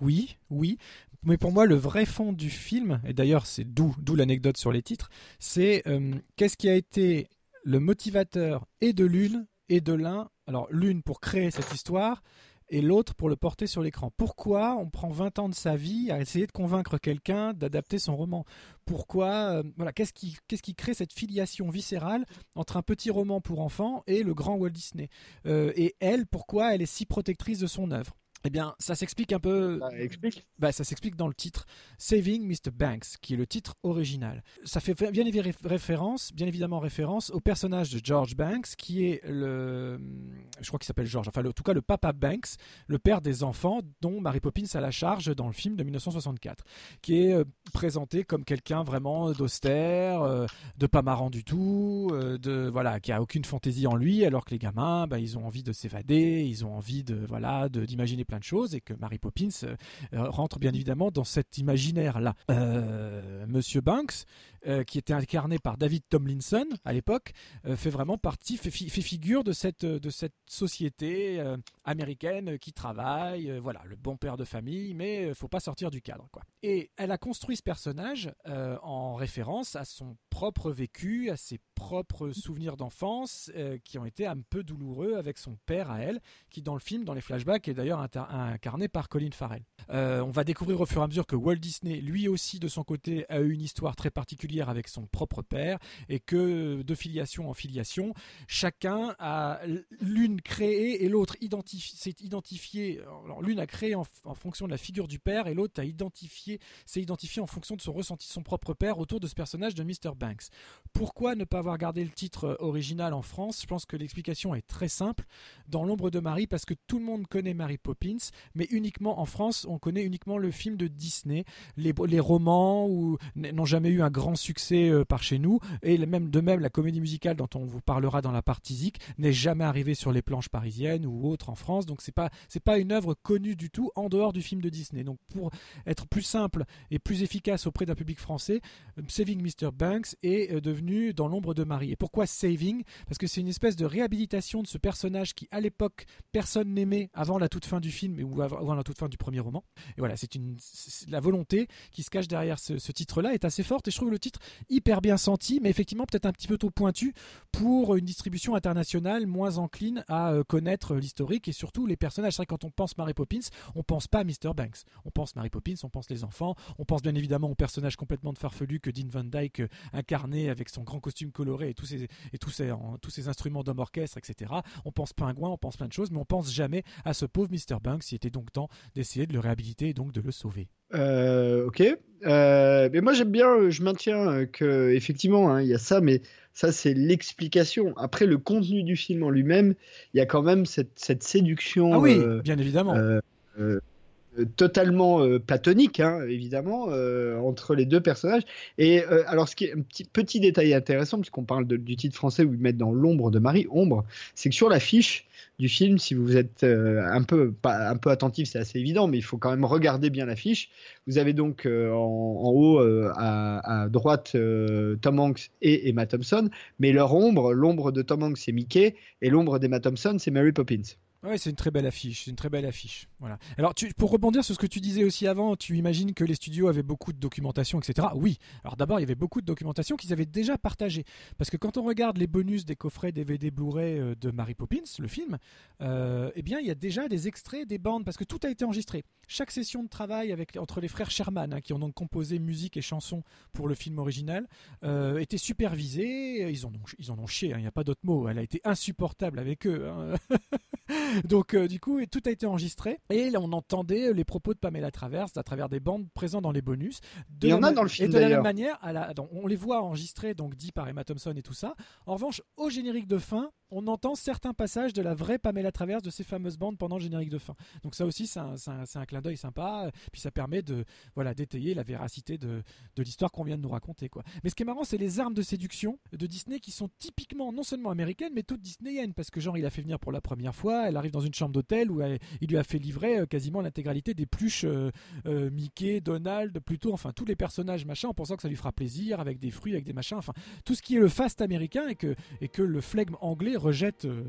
oui, oui, mais pour moi le vrai fond du film, et d'ailleurs c'est d'où d'où l'anecdote sur les titres, c'est euh, qu'est-ce qui a été le motivateur et de l'une et de l'un. Alors l'une pour créer cette histoire et l'autre pour le porter sur l'écran. Pourquoi on prend 20 ans de sa vie à essayer de convaincre quelqu'un d'adapter son roman? Pourquoi euh, voilà, qu'est-ce qui qu'est-ce qui crée cette filiation viscérale entre un petit roman pour enfants et le grand Walt Disney? Euh, Et elle, pourquoi elle est si protectrice de son œuvre? Eh bien, ça s'explique un peu. Ça explique Bah, ça s'explique dans le titre Saving Mr. Banks, qui est le titre original. Ça fait bien évi- référence, bien évidemment référence au personnage de George Banks, qui est le, je crois qu'il s'appelle George, enfin, le- en tout cas le papa Banks, le père des enfants dont Mary Poppins a la charge dans le film de 1964, qui est euh, présenté comme quelqu'un vraiment d'austère, euh, de pas marrant du tout, euh, de voilà, qui a aucune fantaisie en lui, alors que les gamins, bah, ils ont envie de s'évader, ils ont envie de voilà, d'imaginer plein de choses, et que Mary Poppins euh, euh, rentre bien évidemment dans cet imaginaire-là. Euh, Monsieur Banks, euh, qui était incarné par David Tomlinson à l'époque, euh, fait vraiment partie, fait, fait figure de cette, de cette société euh, américaine qui travaille, euh, voilà, le bon père de famille, mais euh, faut pas sortir du cadre, quoi. Et elle a construit ce personnage euh, en référence à son propre vécu, à ses propres souvenirs d'enfance, euh, qui ont été un peu douloureux avec son père à elle, qui dans le film, dans les flashbacks, est d'ailleurs incarné par Colin Farrell. Euh, on va découvrir au fur et à mesure que Walt Disney, lui aussi de son côté, a eu une histoire très particulière particulière avec son propre père et que de filiation en filiation, chacun a l'une créé et l'autre s'est identifié. Alors l'une a créé en, fonction de la figure du père et l'autre a identifié s'est identifié en fonction de son ressenti de son propre père autour de ce personnage de Mr. Banks. Pourquoi ne pas avoir gardé le titre original en France? Je pense que l'explication est très simple. Dans l'ombre de Marie, parce que tout le monde connaît Mary Poppins, mais uniquement en France, on connaît uniquement le film de Disney. Les, les romans n'ont jamais eu un grand succès euh, par chez nous, et même de même la comédie musicale dont on vous parlera dans la partie Zik n'est jamais arrivée sur les planches parisiennes ou autres en France. Donc c'est pas c'est pas une œuvre connue du tout en dehors du film de Disney. Donc pour être plus simple et plus efficace auprès d'un public français, euh, Saving Mr. Banks est euh, devenu dans l'ombre de Marie. Et pourquoi Saving? Parce que c'est une espèce de réhabilitation de ce personnage qui à l'époque personne n'aimait avant la toute fin du film ou avant la toute fin du premier roman. Et voilà, c'est une la volonté qui se cache derrière ce, titre-là est assez forte et je trouve le titre hyper bien senti, mais effectivement peut-être un petit peu trop pointu pour une distribution internationale moins encline à euh, connaître l'historique et surtout les personnages. C'est vrai quand on pense Mary Poppins, on pense pas à Mr. Banks, on pense Mary Poppins, on pense les enfants, on pense bien évidemment au personnage complètement de farfelu que Dean Van Dyke euh, incarnait avec son grand costume coloré et tous ses, et tous ses, tous ses instruments d'homme orchestre, etc. On pense pingouin, on pense plein de choses, mais on pense jamais à ce pauvre Mr. Banks. Il était donc temps d'essayer de le réhabiliter et donc de le sauver. Euh, ok. Euh, mais moi j'aime bien, je maintiens que effectivement hein, il y a ça, mais ça c'est l'explication. Après le contenu du film en lui-même, il y a quand même cette, cette séduction. Ah oui, euh, bien évidemment. Totalement platonique, hein, évidemment, entre les deux personnages. Et alors, ce qui est un petit, détail intéressant, puisqu'on parle du titre français où ils mettent dans l'ombre de Marie, ombre, c'est que sur l'affiche, du film. Si vous êtes euh, un, peu, un peu attentif, c'est assez évident, mais il faut quand même regarder bien l'affiche. Vous avez donc euh, en, haut euh, à, droite Tom Hanks et Emma Thompson, mais leur ombre, l'ombre de Tom Hanks, c'est Mickey, et l'ombre d'Emma Thompson, c'est Mary Poppins. Ouais, c'est une très belle affiche. C'est une très belle affiche. Voilà. Alors, tu, pour rebondir sur ce que tu disais aussi avant, tu imagines que les studios avaient beaucoup de documentation, etc. Oui. Alors d'abord, il y avait beaucoup de documentation qu'ils avaient déjà partagée. Parce que quand on regarde les bonus des coffrets DVD Blu-ray euh, de Mary Poppins, le film, euh, eh bien, il y a déjà des extraits, des bandes, parce que tout a été enregistré. Chaque session de travail entre les frères Sherman, hein, qui ont donc composé musique et chansons pour le film original, euh, était supervisée. Ils en ont, ils chié. Hein, il n'y a pas d'autre mot. Elle a été insupportable avec eux. Hein. Donc euh, du coup, tout a été enregistré et on entendait les propos de Pamela Travers à travers des bandes présentes dans les bonus. Il y en a dans le film. Et de la même manière, on les voit enregistrés, donc dit par Emma Thompson et tout ça. En revanche, au générique de fin, on entend certains passages de la vraie Pamela Travers de ces fameuses bandes pendant le générique de fin. Donc ça aussi, c'est un, clin d'œil sympa. Puis ça permet de voilà d'étayer la véracité de, l'histoire qu'on vient de nous raconter. Mais ce qui est marrant, c'est les armes de séduction de Disney qui sont typiquement non seulement américaines, mais toutes disneyennes. Parce que genre, il a fait venir pour la première fois, elle arrive dans une chambre d'hôtel où il lui a fait livrer euh, quasiment l'intégralité des pluches euh, euh, Mickey, Donald, plutôt, enfin tous les personnages machin, en pensant que ça lui fera plaisir avec des fruits, avec des machins, enfin tout ce qui est le fast américain et que, et que le flegme anglais rejette euh,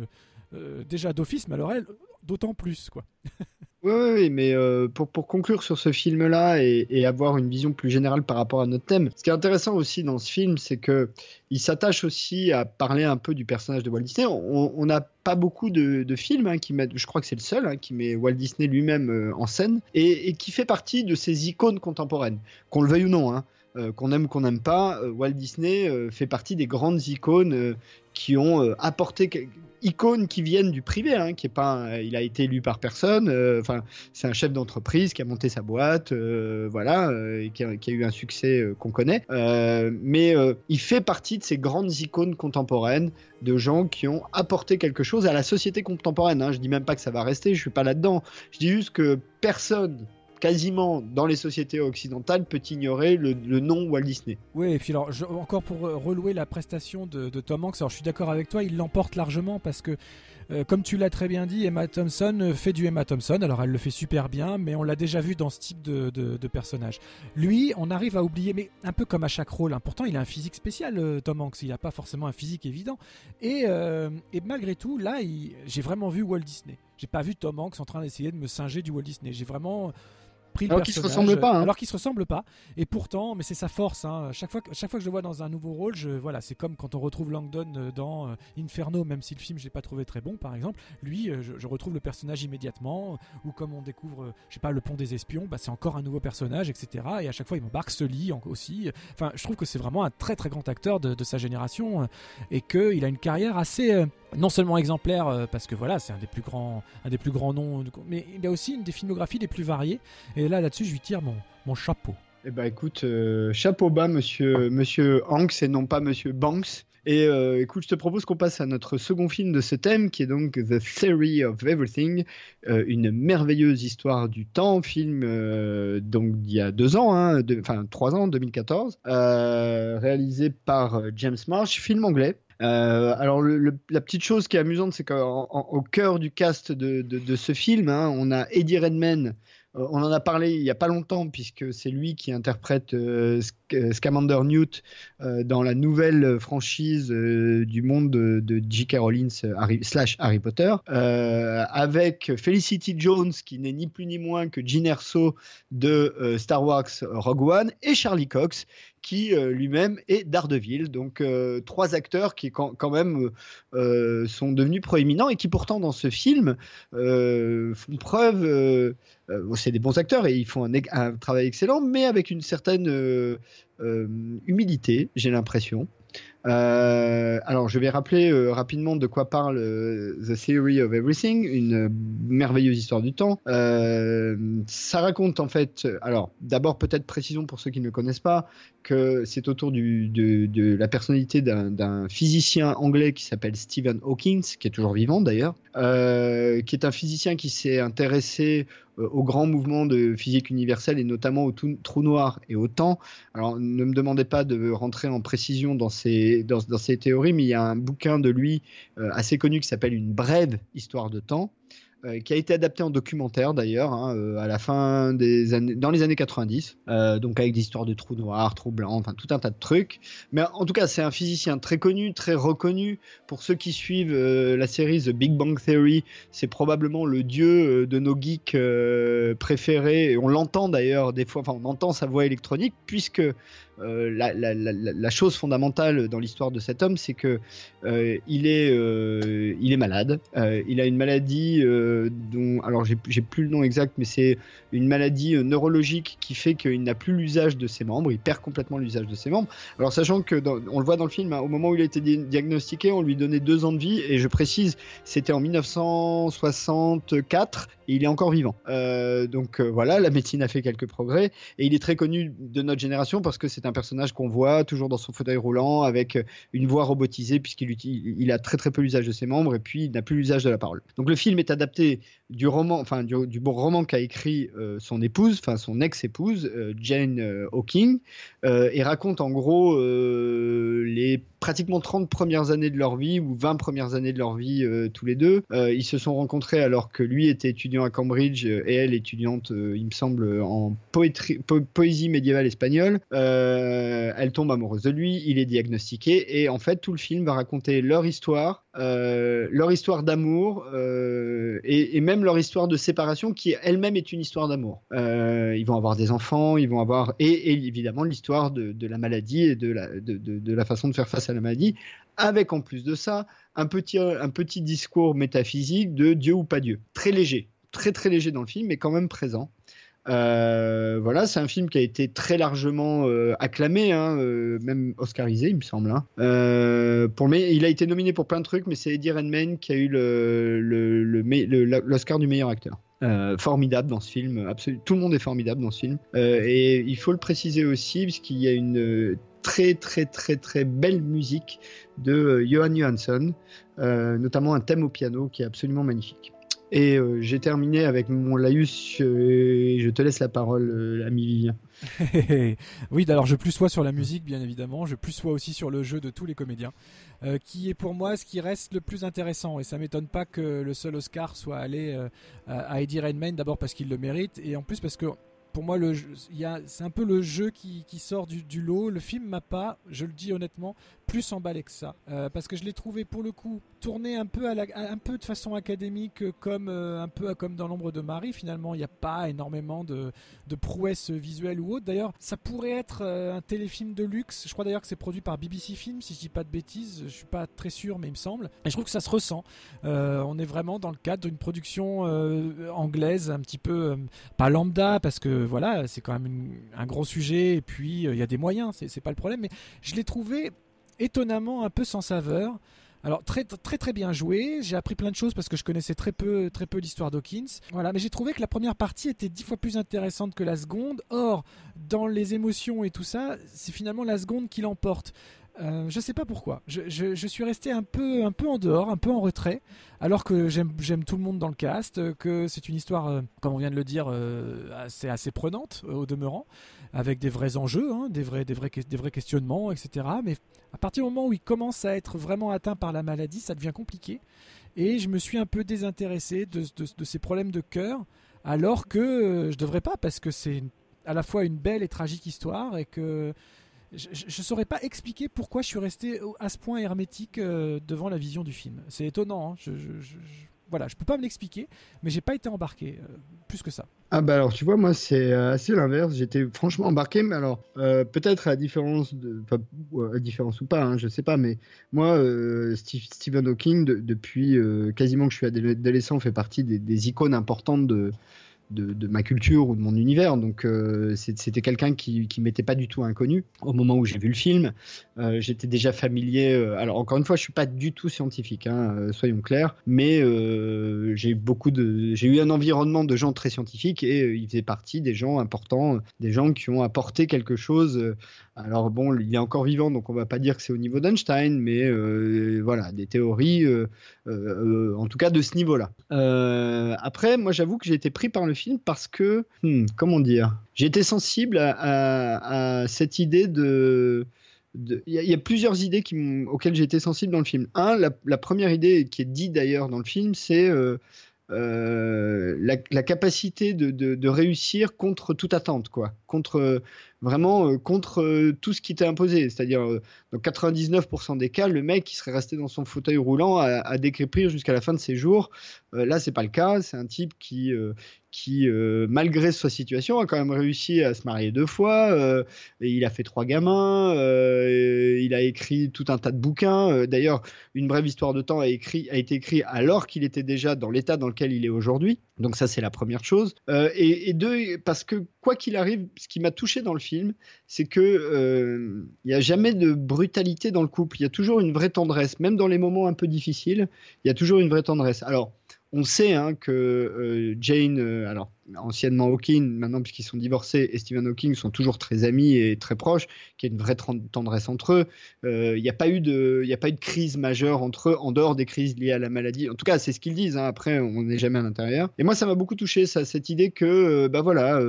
euh, déjà d'office, elle, d'autant plus, quoi. Oui, mais euh, pour, pour, conclure sur ce film-là et, avoir une vision plus générale par rapport à notre thème, ce qui est intéressant aussi dans ce film, c'est que il s'attache aussi à parler un peu du personnage de Walt Disney. On n'a pas beaucoup de, films hein, qui mettent, je crois que c'est le seul, hein, qui met Walt Disney lui-même en scène et, et, qui fait partie de ces icônes contemporaines, qu'on le veuille ou non. Hein. Euh, qu'on aime qu'on n'aime pas, euh, Walt Disney euh, fait partie des grandes icônes qui ont apporté icônes qui viennent du privé, hein, qui est pas, il a été élu par personne. C'est un chef d'entreprise qui a monté sa boîte, voilà, qui a, eu un succès qu'on connaît. mais il fait partie de ces grandes icônes contemporaines de gens qui ont apporté quelque chose à la société contemporaine. Hein. Je dis même pas que ça va rester, je suis pas là-dedans. Je dis juste que personne quasiment dans les sociétés occidentales peut ignorer le, nom Walt Disney. Oui, et puis alors, encore pour euh, relouer la prestation de, Tom Hanks, alors je suis d'accord avec toi, il l'emporte largement parce que, euh, comme tu l'as très bien dit, Emma Thompson euh, fait du Emma Thompson, alors elle le fait super bien, mais on l'a déjà vu dans ce type de, personnage. Lui, on arrive à oublier, mais un peu comme à chaque rôle, hein. pourtant il a un physique spécial, Tom Hanks, il n'a pas forcément un physique évident, et, et malgré tout, là, j'ai vraiment vu Walt Disney. J'ai pas vu Tom Hanks en train d'essayer de me singer du Walt Disney. J'ai vraiment pris le Alors qu'ils se personnage, ressemblent pas, hein. alors qu'ils se ressemblent pas. Et pourtant, mais c'est sa force. Hein. Chaque fois, que, chaque fois que je le vois dans un nouveau rôle, je, voilà, c'est comme quand on retrouve Langdon euh, dans euh, Inferno, même si le film je l'ai pas trouvé très bon, par exemple. Lui, euh, je, je retrouve le personnage immédiatement. Ou comme on découvre, je sais pas, le pont des espions, bah, c'est encore un nouveau personnage, etc. Et à chaque fois, il m'embarque Sully aussi. Enfin, je trouve que c'est vraiment un très très grand acteur de, de sa génération et qu'il a une carrière assez non seulement exemplaire euh, parce que voilà, c'est un des plus grands, un des plus grands noms, mais il a aussi une des filmographies les plus variées. Et là, là-dessus, je lui tire mon, mon chapeau. Eh ben écoute, euh, chapeau bas, monsieur, monsieur Hanks et non pas monsieur Banks. Et euh, écoute, je te propose qu'on passe à notre second film de ce thème, qui est donc The Theory of Everything, une merveilleuse histoire du temps, film donc d'il y a deux ans, hein, enfin trois ans, 2014, euh, réalisé par James Marsh, film anglais. Euh, alors la petite chose qui est amusante, c'est qu'au cœur du cast de, ce film, hein, on a Eddie Redmayne. Euh, on en a parlé il y a pas longtemps puisque c'est lui qui interprète euh, Scamander Newt euh, dans la nouvelle franchise euh, du monde de, de J.K. Euh, slash Harry Potter, euh, avec Felicity Jones qui n'est ni plus ni moins que Gene Erso de euh, Star Wars Rogue One et Charlie Cox qui euh, lui-même est Daredevil. Donc euh, trois acteurs qui quand, même euh, sont devenus proéminents et qui pourtant dans ce film euh, font preuve. euh, euh, c'est des bons acteurs et ils font un, travail excellent, mais avec une certaine euh, euh, humilité, j'ai l'impression. Euh, alors, je vais rappeler euh, rapidement de quoi parle euh, The Theory of Everything, une euh, merveilleuse histoire du temps. Euh, ça raconte en fait, alors d'abord peut-être précision pour ceux qui ne connaissent pas, que c'est autour de, de la personnalité d'un physicien anglais qui s'appelle Stephen Hawking, qui est toujours vivant d'ailleurs, euh, qui est un physicien qui s'est intéressé euh, au grand mouvement de physique universelle et notamment au trou noir et au temps. Alors ne me demandez pas de rentrer en précision dans ces, dans ces théories, mais il y a un bouquin de lui euh, assez connu qui s'appelle Une brève histoire de temps. Euh, qui a été adapté en documentaire d'ailleurs hein, euh, à la fin des années, dans les années 90, euh, donc avec des histoires de trous noirs, trous blancs, enfin tout un tas de trucs. Mais en tout cas, c'est un physicien très connu, très reconnu. Pour ceux qui suivent la série The Big Bang Theory, c'est probablement le dieu de nos geeks préférés. Et on l'entend d'ailleurs des fois, enfin on entend sa voix électronique, puisque euh, la, chose fondamentale dans l'histoire de cet homme, c'est que euh, euh, il est malade. Il a une maladie dont, alors j'ai plus le nom exact, mais c'est une maladie neurologique qui fait qu'il n'a plus l'usage de ses membres. Il perd complètement l'usage de ses membres. Alors sachant que on le voit dans le film, hein, au moment où il a été di- diagnostiqué, on lui donnait deux ans de vie, et je précise, c'était en 1964 il est encore vivant. Euh, donc euh, voilà, la médecine a fait quelques progrès et il est très connu de notre génération parce que c'est un personnage qu'on voit toujours dans son fauteuil roulant avec une voix robotisée puisqu'il a très très peu l'usage de ses membres et puis il n'a plus l'usage de la parole. Donc le film est adapté du roman, enfin du, bon roman qu'a écrit euh, son épouse, enfin son ex-épouse euh, Jane euh, Hawking euh, et raconte en gros euh, les pratiquement 30 premières années de leur vie ou 20 premières années de leur vie euh, tous les deux. Euh, ils se sont rencontrés alors que lui était étudiant à Cambridge euh, et elle étudiante, euh, il me semble, en poésie médiévale espagnole. Euh, elle tombe amoureuse de lui, il est diagnostiqué et en fait tout le film va raconter leur histoire, leur histoire d'amour et, même leur histoire de séparation qui elle-même est une histoire d'amour. Ils vont avoir des enfants, ils vont avoir et, évidemment l'histoire de, la maladie et de la, façon de faire face à la maladie, avec en plus de ça un petit discours métaphysique de Dieu ou pas Dieu, très léger, très très léger dans le film, mais quand même présent. Euh, voilà, c'est un film qui a été très largement euh, acclamé, hein, euh, même oscarisé, il me semble. hein. Pour il a été nominé pour plein de trucs, mais c'est Eddie Redmayne qui a eu l'Oscar du meilleur acteur. Formidable dans ce film, tout le monde est formidable dans ce film. Et il faut le préciser aussi, puisqu'il y a une très très très très belle musique de Johan Johansson, notamment un thème au piano qui est absolument magnifique. Et euh, j'ai terminé avec mon laïus, euh, et je te laisse la parole, euh, ami Vivien. oui, alors je plus sois sur la musique, bien évidemment, je plus sois aussi sur le jeu de tous les comédiens, euh, qui est pour moi ce qui reste le plus intéressant. Et ça m'étonne pas que le seul Oscar soit allé à Eddie Redmayne, d'abord parce qu'il le mérite, et en plus parce que pour moi, c'est un peu le jeu qui, qui sort du, du lot. Le film m'a pas, je le dis honnêtement, plus emballé que ça, euh, parce que je l'ai trouvé pour le coup tourné un peu, à la, un peu de façon académique, comme euh, un peu comme dans l'ombre de Marie. Finalement, il n'y a pas énormément de, de prouesses visuelles ou autres. D'ailleurs, ça pourrait être euh, un téléfilm de luxe. Je crois d'ailleurs que c'est produit par BBC Film, si je dis pas de bêtises. Je suis pas très sûr, mais il me semble. Et je trouve que ça se ressent. on est vraiment dans le cadre d'une production anglaise, un petit peu pas lambda, parce que voilà, c'est quand même un gros sujet. Et puis il y a des moyens, c'est pas le problème. Mais je l'ai trouvé étonnamment un peu sans saveur. Alors très très très bien joué. J'ai appris plein de choses parce que je connaissais très peu très peu l'histoire Dawkins. Voilà, mais j'ai trouvé que la première partie était dix fois plus intéressante que la seconde. Or, dans les émotions et tout ça, c'est finalement la seconde qui l'emporte. Euh, je sais pas pourquoi. Je, suis resté un peu, un peu en dehors, un peu en retrait, alors que j'aime tout le monde dans le cast, que c'est une histoire, euh, comme on vient de le dire, euh, assez, prenante au demeurant, avec des vrais enjeux, hein, des, vrais, des, vrais, des vrais questionnements, etc. Mais à partir du moment où il commence à être vraiment atteint par la maladie, ça devient compliqué. Et je me suis un peu désintéressé de, de, ces problèmes de cœur, alors que je devrais pas, parce que c'est à la fois une belle et tragique histoire, et que je ne saurais pas expliquer pourquoi je suis resté à ce point hermétique euh, devant la vision du film. C'est étonnant. Hein. Je, je, voilà, je peux pas me l'expliquer, mais j'ai pas été embarqué euh, plus que ça. Ah bah alors tu vois moi c'est euh, assez l'inverse. J'étais franchement embarqué, mais alors peut-être à différence à différence ou pas, hein, je sais pas, mais moi Stephen Hawking depuis quasiment que je suis adolescent fait partie des icônes importantes de de, ma culture ou de mon univers. Donc euh, c'était quelqu'un qui, qui m'était pas du tout inconnu au moment où j'ai vu le film. Euh, j'étais déjà familier. Euh, alors encore une fois, je suis pas du tout scientifique, hein, soyons clairs, mais j'ai j'ai eu un environnement de gens très scientifiques et il faisait partie des gens importants, des gens qui ont apporté quelque chose. Alors bon, il est encore vivant, donc on va pas dire que c'est au niveau d'Einstein, mais voilà, des théories, en tout cas de ce niveau-là. après, moi j'avoue que j'ai été pris par le film parce que, hmm, comment dire, été sensible à, cette idée de. Il y, a plusieurs idées auxquelles j'ai été sensible dans le film. Un, la, première idée qui est dit d'ailleurs dans le film, c'est euh, euh, la, capacité de, de, réussir contre toute attente, quoi. Contre vraiment euh, contre euh, tout ce qui t'est imposé. C'est-à-dire, euh, dans 99% des cas, le mec qui serait resté dans son fauteuil roulant à, à décrépir jusqu'à la fin de ses jours. là, c'est pas le cas. C'est un type qui, qui malgré sa situation, a quand même réussi à se marier deux fois. et il a fait trois gamins. il a écrit tout un tas de bouquins. D'ailleurs, une brève histoire de temps a, été écrit alors qu'il était déjà dans l'état dans lequel il est aujourd'hui. Donc ça, c'est la première chose. et, deux, parce que quoi qu'il arrive, ce qui m'a touché dans le film, c'est que euh, il n'y a jamais de brutalité dans le couple. Il y a toujours une vraie tendresse, même dans les moments un peu difficiles. Il y a toujours une vraie tendresse. Alors, on sait hein, que euh, Jane, euh, alors anciennement Hawking, maintenant puisqu'ils sont divorcés, et Stephen Hawking sont toujours très amis et très proches, qu'il y a une vraie tendresse entre eux. Euh, il n'y a pas eu de, a pas eu de crise majeure entre eux en dehors des crises liées à la maladie. En tout cas, c'est ce qu'ils disent. Hein. Après, on n'est jamais à l'intérieur. Et moi, ça m'a beaucoup touché, cette idée que, bah voilà.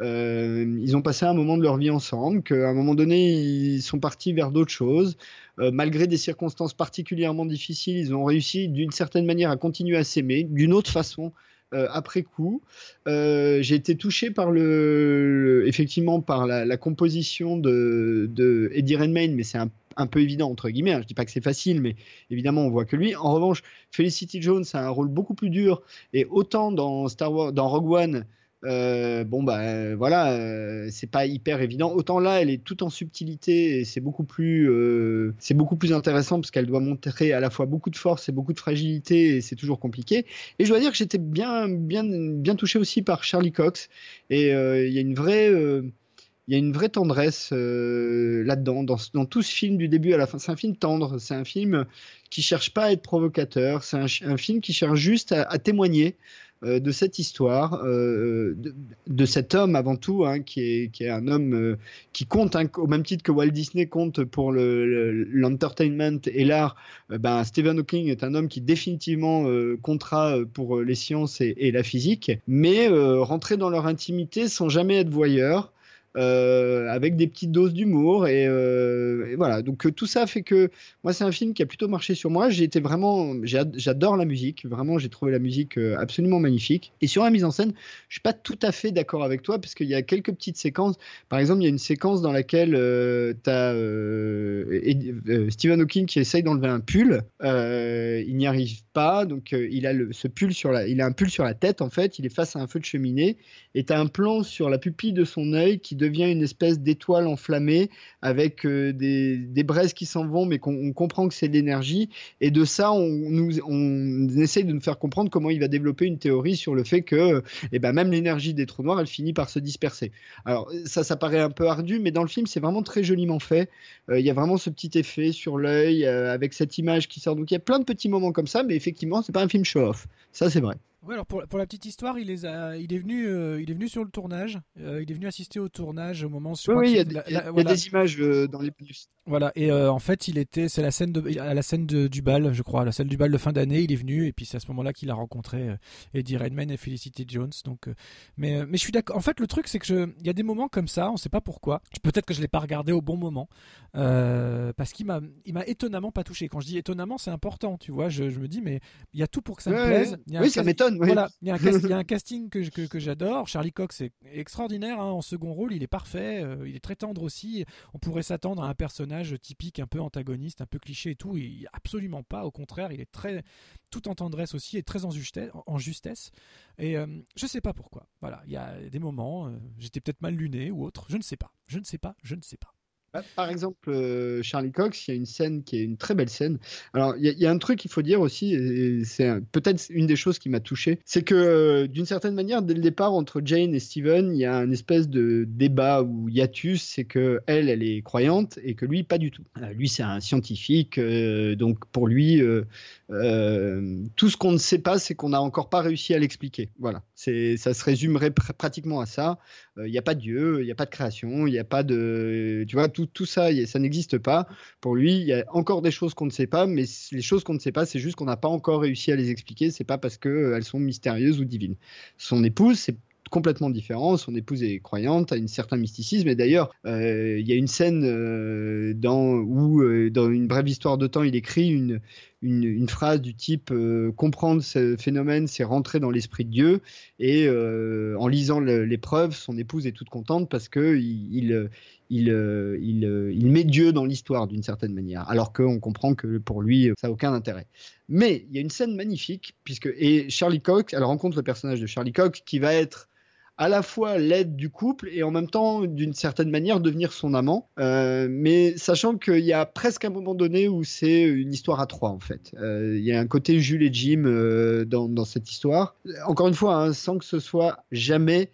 ils ont passé un moment de leur vie ensemble, qu'à un moment donné, ils sont partis vers d'autres choses. Euh, malgré des circonstances particulièrement difficiles, ils ont réussi d'une certaine manière à continuer à s'aimer, d'une autre façon. Euh, après coup, euh, j'ai été touché par le, effectivement par la, composition de, Eddie Redmayne, mais c'est un, peu évident entre guillemets. Hein. Je dis pas que c'est facile, mais évidemment on voit que lui. En revanche, Felicity Jones a un rôle beaucoup plus dur et autant dans Star Wars, dans Rogue One euh, bon bah euh, voilà, euh, c'est pas hyper évident. Autant là, elle est tout en subtilité et c'est beaucoup plus, c'est beaucoup plus intéressant parce qu'elle doit montrer à la fois beaucoup de force et beaucoup de fragilité et c'est toujours compliqué. Et je dois dire que j'étais bien, bien, bien touché aussi par Charlie Cox et il y a une vraie il y a une vraie tendresse là-dedans, dans, dans, tout ce film du début à la fin. C'est un film tendre, c'est un film qui cherche pas à être provocateur, c'est un, film qui cherche juste à témoigner euh, de cette histoire, euh, de, cet homme avant tout, hein, qui, est, un homme euh, qui compte, hein, au même titre que Walt Disney compte pour l'entertainment le, et l'art. ben, Stephen Hawking est un homme qui définitivement comptera pour les sciences et, et la physique, mais rentrer dans leur intimité sans jamais être voyeur. Euh, avec des petites doses d'humour et, euh, voilà. Donc euh, tout ça fait que moi c'est un film qui a plutôt marché sur moi. J'ai été vraiment, j'adore la musique, vraiment j'ai trouvé la musique absolument magnifique. Et sur la mise en scène, je suis pas tout à fait d'accord avec toi parce qu'il y a quelques petites séquences. Par exemple, il y a une séquence dans laquelle tu as Stephen Hawking qui essaye d'enlever un pull. Il n'y arrive pas, donc il a le, ce pull sur la, il a un pull sur la tête en fait. Il est face à un feu de cheminée et tu as un plan sur la pupille de son œil qui devient une espèce d'étoile enflammée avec euh, des, des braises qui s'en vont, mais qu'on on comprend que c'est de l'énergie. Et de ça, on, nous, on essaye de nous faire comprendre comment il va développer une théorie sur le fait que eh ben, même l'énergie des trous noirs, elle finit par se disperser. Alors ça, ça paraît un peu ardu, mais dans le film, c'est vraiment très joliment fait. Euh, Il y a vraiment ce petit effet sur l'œil euh, avec cette image qui sort. Donc il y a plein de petits moments comme ça, mais effectivement, c'est pas un film show-off. Ça, c'est vrai. Ouais, alors pour, pour la petite histoire, il, les a, il, est venu, euh, il est venu sur le tournage. euh, il est venu assister au tournage au moment. Oui, il y a, des- la- il y a- la- il y a voilà. des images euh, dans les bonus. Voilà, et en fait, il était, c'est la scène de, à la scène de- du bal, je crois, la scène du bal de fin d'année, il est venu, et puis c'est à ce moment-là qu'il a rencontré Eddie Redmayne et Felicity Jones. Donc, mais, mais je suis d'accord. En fait, le truc, c'est que je, il y a des moments comme ça, on sait pas pourquoi. Peut-être que je l'ai pas regardé au bon moment, parce qu'il m'a, il m'a étonnamment pas touché. Quand je dis étonnamment, c'est important, tu vois. Je, je me dis, mais il y a tout pour que ça me plaise. ouais. Il y a Oui, ça cas- oui. Voilà, il y a un, cas- il y a un casting que, que, que j'adore. Charlie Cox est extraordinaire hein, en second rôle, il est parfait, euh, il est très tendre aussi. On pourrait s'attendre à un personnage typique, un peu antagoniste, un peu cliché et tout. Et absolument pas. Au contraire, il est très tout en tendresse aussi et très en justesse. En justesse. Et euh, je sais pas pourquoi. Voilà, il y a des moments, euh, j'étais peut-être mal luné ou autre. Je ne sais pas. Je ne sais pas. Je ne sais pas. Bah, Par exemple, euh, Charlie Cox, il y a une scène qui est une très belle scène. Alors, il y, a- un truc qu'il faut dire aussi, et c'est peut-être une des choses qui m'a touché, c'est que euh, d'une certaine manière, dès le départ, entre Jane et Steven, il y a un espèce de débat ou hiatus, c'est que elle, elle est croyante et que lui, pas du tout. Euh, lui, c'est un scientifique, donc pour lui, tout ce qu'on ne sait pas, c'est qu'on n'a encore pas réussi à l'expliquer. Voilà, ça se résumerait pr- pratiquement à ça. Il n'y a pas de Dieu, il n'y a pas de création, il n'y a pas de. Tu vois, tout, tout ça, ça n'existe pas. Pour lui, il y a encore des choses qu'on ne sait pas, mais les choses qu'on ne sait pas, c'est juste qu'on n'a pas encore réussi à les expliquer. C'est pas parce qu'elles sont mystérieuses ou divines. Son épouse, c'est complètement différent. Son épouse est croyante, a un certain mysticisme. Et d'ailleurs, euh, il y a une scène euh, dans, où, euh, dans une brève histoire de temps, il écrit une, phrase du type comprendre ce phénomène, c'est rentrer dans l'esprit de Dieu. Et en lisant l'épreuve, son épouse est toute contente parce que il met Dieu dans l'histoire d'une certaine manière, alors qu'on comprend que pour lui, ça n'a aucun intérêt. Mais il y a une scène magnifique, puisque et Charlie Cox, elle rencontre le personnage de Charlie Cox qui va être à la fois l'aide du couple et en même temps, d'une certaine manière, devenir son amant. Euh, mais sachant qu'il y a presque un moment donné où c'est une histoire à trois, en fait. Euh, Il y a un côté Jules et Jim euh, dans, cette histoire. Encore une fois, hein, sans que ce soit jamais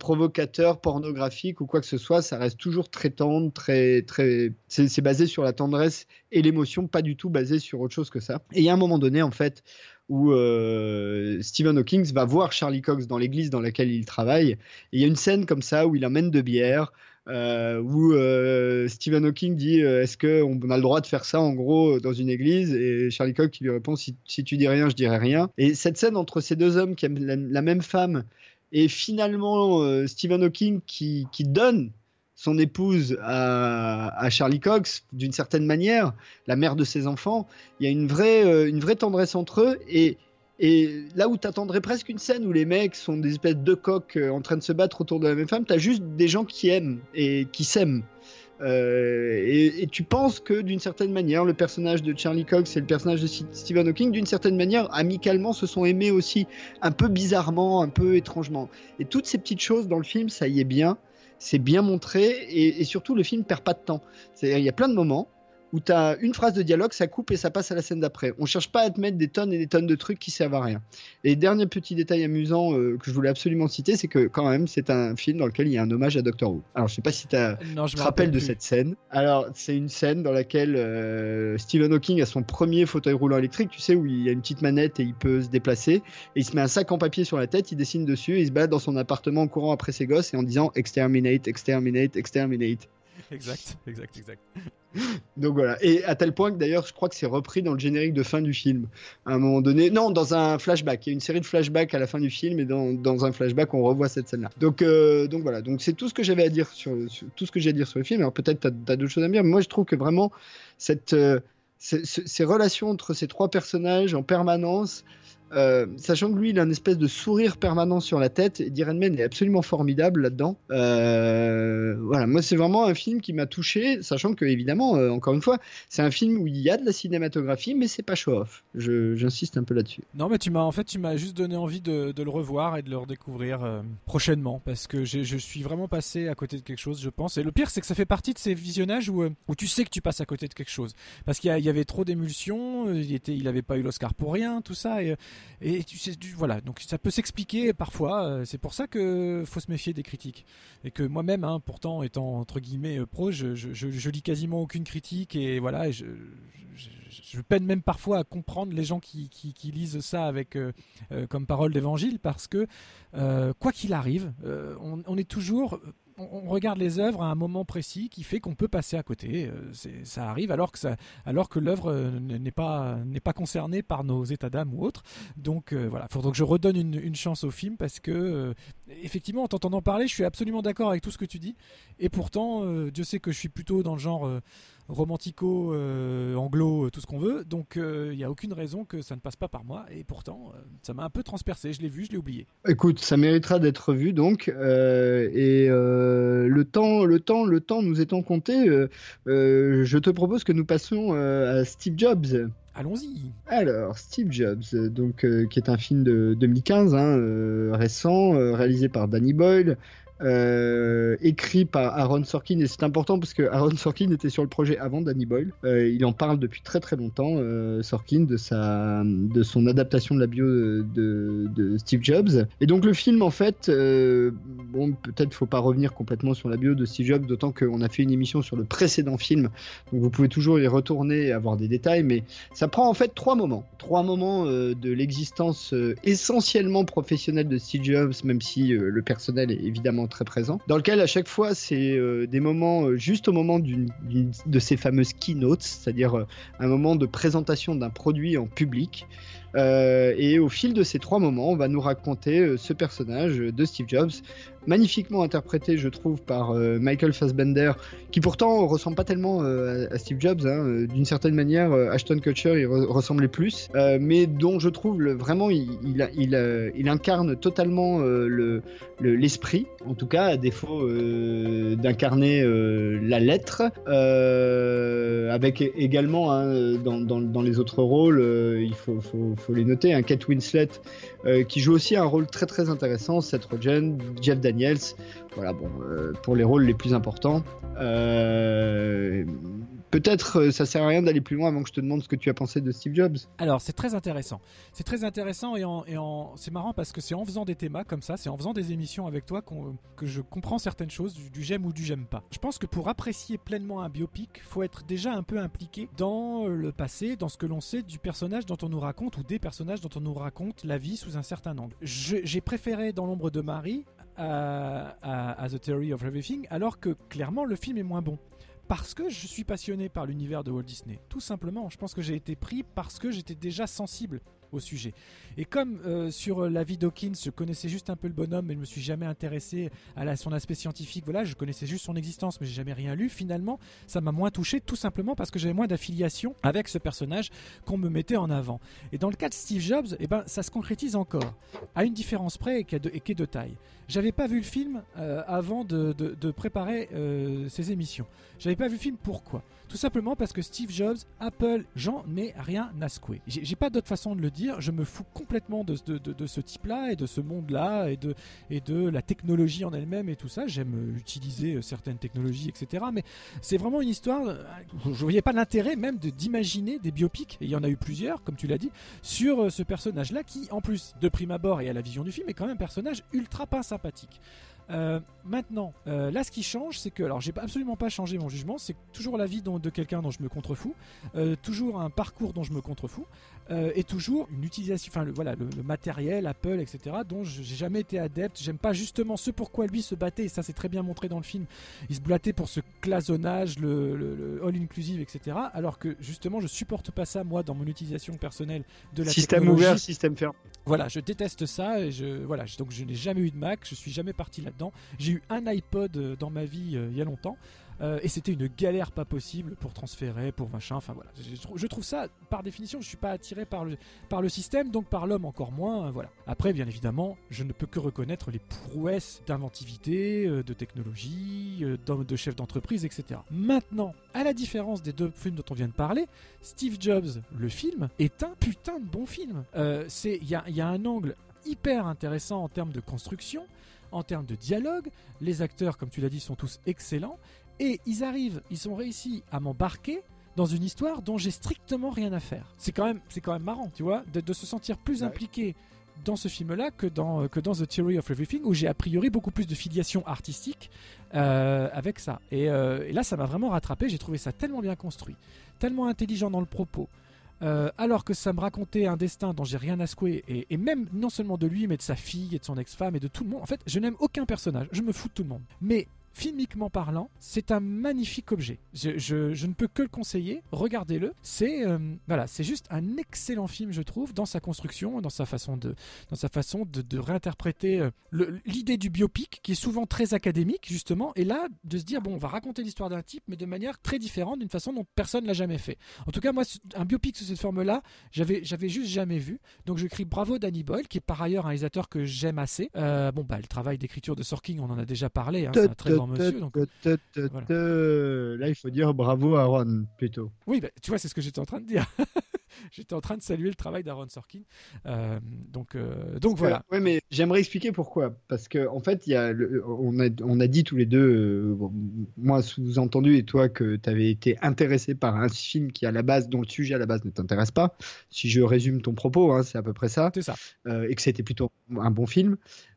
provocateur, pornographique ou quoi que ce soit, ça reste toujours très tendre, très, très. C'est basé sur la tendresse et l'émotion, pas du tout basé sur autre chose que ça. Et a un moment donné, en fait, où euh, Stephen Hawking va voir Charlie Cox dans l'église dans laquelle il travaille. Et il y a une scène comme ça où il amène de bière. euh, où euh, Stephen Hawking dit est-ce qu'on a le droit de faire ça en gros dans une église? Et Charlie Cox lui répond si, tu dis rien je dirai rien et cette scène entre ces deux hommes qui aiment la, même femme et finalement Stephen Hawking qui donne son épouse à, Charlie Cox d'une certaine manière, la mère de ses enfants, il y a une vraie, euh, une vraie tendresse entre eux et, là où tu attendrais presque une scène où les mecs sont des espèces de coqs euh, en train de se battre autour de la même femme, tu as juste des gens qui aiment et qui s'aiment. Euh, et, tu penses que d'une certaine manière, le personnage de Charlie Cox et le personnage de Stephen Hawking, d'une certaine manière, amicalement, se sont aimés aussi, un peu bizarrement, un peu étrangement. Et toutes ces petites choses dans le film, ça y est bien, c'est bien montré, et, surtout le film perd pas de temps. Il y a plein de moments où tu as une phrase de dialogue, ça coupe et ça passe à la scène d'après. On cherche pas à te mettre des tonnes et des tonnes de trucs qui servent à rien. Et dernier petit détail amusant euh, que je voulais absolument citer, c'est que quand même, c'est un film dans lequel il y a un hommage à Doctor Who. Alors, je sais pas si tu te rappelles rappelle de cette scène. Alors, c'est une scène dans laquelle euh, Stephen Hawking a son premier fauteuil roulant électrique, tu sais, où il y a une petite manette et il peut se déplacer. Et il se met un sac en papier sur la tête, il dessine dessus, et il se balade dans son appartement en courant après ses gosses et en disant exterminate, exterminate, exterminate. Exact, exact, exact. Donc voilà. Et à tel point que d'ailleurs, je crois que c'est repris dans le générique de fin du film. À un moment donné, non, dans un flashback. Il y a une série de flashbacks à la fin du film et dans, dans un flashback, on revoit cette scène-là. Donc, euh, donc voilà. Donc c'est tout ce que j'avais à dire sur, tout ce que à dire sur le film. Alors peut-être t'as as, d'autres choses à dire, mais moi je trouve que vraiment cette euh, ces relations entre ces trois personnages en permanence. Euh, sachant que lui, il a une espèce de sourire permanent sur la tête, et Redmayne est absolument formidable là-dedans. Euh, voilà, moi c'est vraiment un film qui m'a touché, sachant que évidemment, euh, encore une fois, c'est un film où il y a de la cinématographie, mais c'est pas show-off. J'insiste un peu là-dessus. Non, mais tu m'as en fait, tu m'as juste donné envie de, le revoir et de le redécouvrir prochainement parce que je suis vraiment passé à côté de quelque chose, je pense. Et le pire, c'est que ça fait partie de ces visionnages où, où tu sais que tu passes à côté de quelque chose parce qu'il y, avait trop d'émulsions, il était, il pas eu l'Oscar pour rien, tout ça. Et tu sais, tu- voilà, donc ça peut s'expliquer parfois. euh, C'est pour ça que faut se méfier des critiques et que moi-même, hein, pourtant étant entre guillemets euh, pro, je, je, lis quasiment aucune critique et voilà, je, peine même parfois à comprendre les gens qui, qui, lisent ça avec euh, comme parole d'évangile parce que quoi qu'il arrive, on est toujours on, regarde les œuvres à un moment précis qui fait qu'on peut passer à côté. euh, ça arrive alors que, l'œuvre euh, n'est pas, concernée par nos états d'âme ou autres. Donc euh, voilà, il faudra que je redonne une, chance au film parce que, effectivement, en t'entendant parler, je suis absolument d'accord avec tout ce que tu dis. Et pourtant, Dieu sait que je suis plutôt dans le genre romantico, euh, anglo, euh, tout ce qu'on veut. Donc euh, il n'y a aucune raison que ça ne passe pas par moi. Et pourtant, euh, ça m'a un peu transpercé. Je l'ai vu, je l'ai oublié. Écoute, ça méritera d'être vu donc. euh, et euh, le temps, le temps, le temps nous étant compté, euh, euh, je te propose que nous passions euh, à Steve Jobs. Allons-y. Alors, Steve Jobs, euh, donc, euh, qui est un film de 2015, hein, euh, récent, euh, réalisé par Danny Boyle, euh, écrit par Aaron Sorkin, et c'est important parce que Aaron Sorkin était sur le projet avant Danny Boyle. Euh, il en parle depuis très très longtemps, euh, Sorkin, de, sa, de son adaptation de la bio de, de- Steve Jobs. Et donc le film, en fait, bon, peut-être faut pas revenir complètement sur la bio de Steve Jobs, d'autant qu'on a fait une émission sur le précédent film, donc vous pouvez toujours y retourner et avoir des détails, mais ça prend en fait trois moments. Trois moments de l'existence essentiellement professionnelle de Steve Jobs, même si le personnel est évidemment très présent, dans lequel à chaque fois c'est euh, des moments euh, juste au moment de ces fameuses keynotes, c'est-à-dire euh, un moment de présentation d'un produit en public. Et au fil de ces trois moments, on va nous raconter ce personnage de Steve Jobs, magnifiquement interprété, je trouve, par euh, Michael Fassbender, qui pourtant ressemble pas tellement euh, à, Steve Jobs. hein. Euh, D'une certaine manière, Ashton Kutcher il re- ressemblait plus, mais dont je trouve vraiment il, incarne totalement le le- l'esprit, en tout cas à défaut d'incarner la lettre, avec également hein, dans, les autres rôles, il faut, les noter, un Kate Winslet euh, qui joue aussi un rôle très très intéressant, Seth Rogen, Jeff Daniels, voilà bon euh, pour les rôles les plus importants. Euh, Peut-être euh, ça sert à rien d'aller plus loin avant que je te demande ce que tu as pensé de Steve Jobs. Alors, c'est très intéressant. C'est très intéressant et, en, c'est marrant parce que c'est en faisant des thémas comme ça, c'est en faisant des émissions avec toi que je comprends certaines choses du, j'aime ou du j'aime pas. Je pense que pour apprécier pleinement un biopic, faut être déjà un peu impliqué dans le passé, dans ce que l'on sait du personnage dont on nous raconte ou des personnages dont on nous raconte la vie sous un certain angle. J'ai préféré Dans l'ombre de Marie à- à The Theory of Everything, alors que clairement le film est moins bon parce que je suis passionné par l'univers de Walt Disney. Tout simplement, je pense que j'ai été pris parce que j'étais déjà sensible au sujet. Et comme euh, sur la vie d'Hawkins, je connaissais juste un peu le bonhomme, mais je me suis jamais intéressé à son aspect scientifique. Voilà, je connaissais juste son existence, mais j'ai jamais rien lu. Finalement, ça m'a moins touché, tout simplement parce que j'avais moins d'affiliation avec ce personnage qu'on me mettait en avant. Et dans le cas de Steve Jobs, eh ben, ça se concrétise encore, à une différence près et qui est de, est de taille. J'avais pas vu le film euh, avant de, préparer euh, ces émissions. J'avais pas vu le film pourquoi? Tout simplement parce que Steve Jobs, Apple, j'en ai rien à secouer. J'ai pas d'autre façon de le dire. Je me fous complètement de, de- de- de ce type-là et de ce monde-là et de, et de la technologie en elle-même et tout ça. J'aime utiliser certaines technologies, etc. Mais c'est vraiment une histoire. euh, Je voyais pas l'intérêt même de- d'imaginer des biopics. Et il y en a eu plusieurs, comme tu l'as dit, sur euh, ce personnage-là qui, en plus, de prime abord et à la vision du film, est quand même un personnage ultra pas sympathique. Euh, maintenant, là, ce qui change, c'est que, alors, j'ai absolument pas changé mon jugement, c'est toujours la vie dont- de quelqu'un dont je me contrefous, toujours un parcours dont je me contrefous, euh, et toujours une utilisation, enfin, le, voilà, le, le matériel, Apple, etc., dont je- j'ai jamais été adepte. J'aime pas justement ce pourquoi lui se battait, et ça, c'est très bien montré dans le film. Il se battait pour ce clasonnage, le, all-inclusive, etc., alors que justement, je supporte pas ça, moi, dans mon utilisation personnelle de la Système technologie. ouvert, système fermé. Voilà, je déteste ça et je voilà, je- donc je n'ai jamais eu de Mac, je suis jamais parti là-dedans. J'ai eu un iPod euh, dans ma vie euh, il y a longtemps euh, et c'était une galère pas possible pour transférer, pour machin. Enfin voilà, je, trou- je trouve ça par définition, je suis pas attiré par le par le système, donc par l'homme encore moins. euh, voilà. Après, bien évidemment, je ne peux que reconnaître les prouesses d'inventivité, euh, de technologie, d'hommes- de chefs d'entreprise, etc. Maintenant, à la différence des deux films dont on vient de parler, Steve Jobs, le film, est un putain de bon film. C'est il y a, y a un angle hyper intéressant en termes de construction, en termes de dialogue. Les acteurs, comme tu l'as dit, sont tous excellents et ils arrivent, ils ont réussi à m'embarquer dans une histoire dont j'ai strictement rien à faire. C'est quand même, c'est quand même marrant, tu vois, de, de se sentir plus Ouais. impliqué dans ce film-là que dans, euh, que dans The Theory of Everything, où j'ai a priori beaucoup plus de filiation artistique euh, avec ça. Et, euh, et là, ça m'a vraiment rattrapé. J'ai trouvé ça tellement bien construit, tellement intelligent dans le propos. Euh, alors que ça me racontait un destin dont j'ai rien à secouer, et, et même non seulement de lui, mais de sa fille et de son ex-femme et de tout le monde. En fait, je n'aime aucun personnage, je me fous de tout le monde. Mais filmiquement parlant, c'est un magnifique objet. Je, je- je ne peux que le conseiller. Regardez-le. C'est euh, voilà, c'est juste un excellent film, je trouve, dans sa construction, dans sa façon de, dans sa façon de, de réinterpréter euh, l'idée du biopic, qui est souvent très académique justement, et là de se dire bon, on va raconter l'histoire d'un type, mais de manière très différente, d'une façon dont personne l'a jamais fait. En tout cas, moi, un biopic sous cette forme-là, j'avais, j'avais juste jamais vu. Donc je crie bravo Danny Boyle, qui est par ailleurs un réalisateur que j'aime assez. Euh, bon, bah, le travail d'écriture de Sorkin, on en a déjà parlé. hein, c'est un très grand monsieur. Donc... voilà. Là, il faut dire bravo à Ron, plutôt. Oui, bah, tu vois, c'est ce que j'étais en train de dire. j'étais en train de saluer le travail d'Aaron Sorkin. Euh, donc, euh, donc voilà. Ouais, mais j'aimerais expliquer pourquoi. Parce que en fait, il y a le- on, a, on a dit tous les deux, euh, bon, moi sous-entendu et toi, que tu avais été intéressé par un film qui à la base, dont le sujet à la base ne t'intéresse pas. Si je résume ton propos, hein, c'est à peu près ça. C'est ça. Euh, et que c'était plutôt un bon film.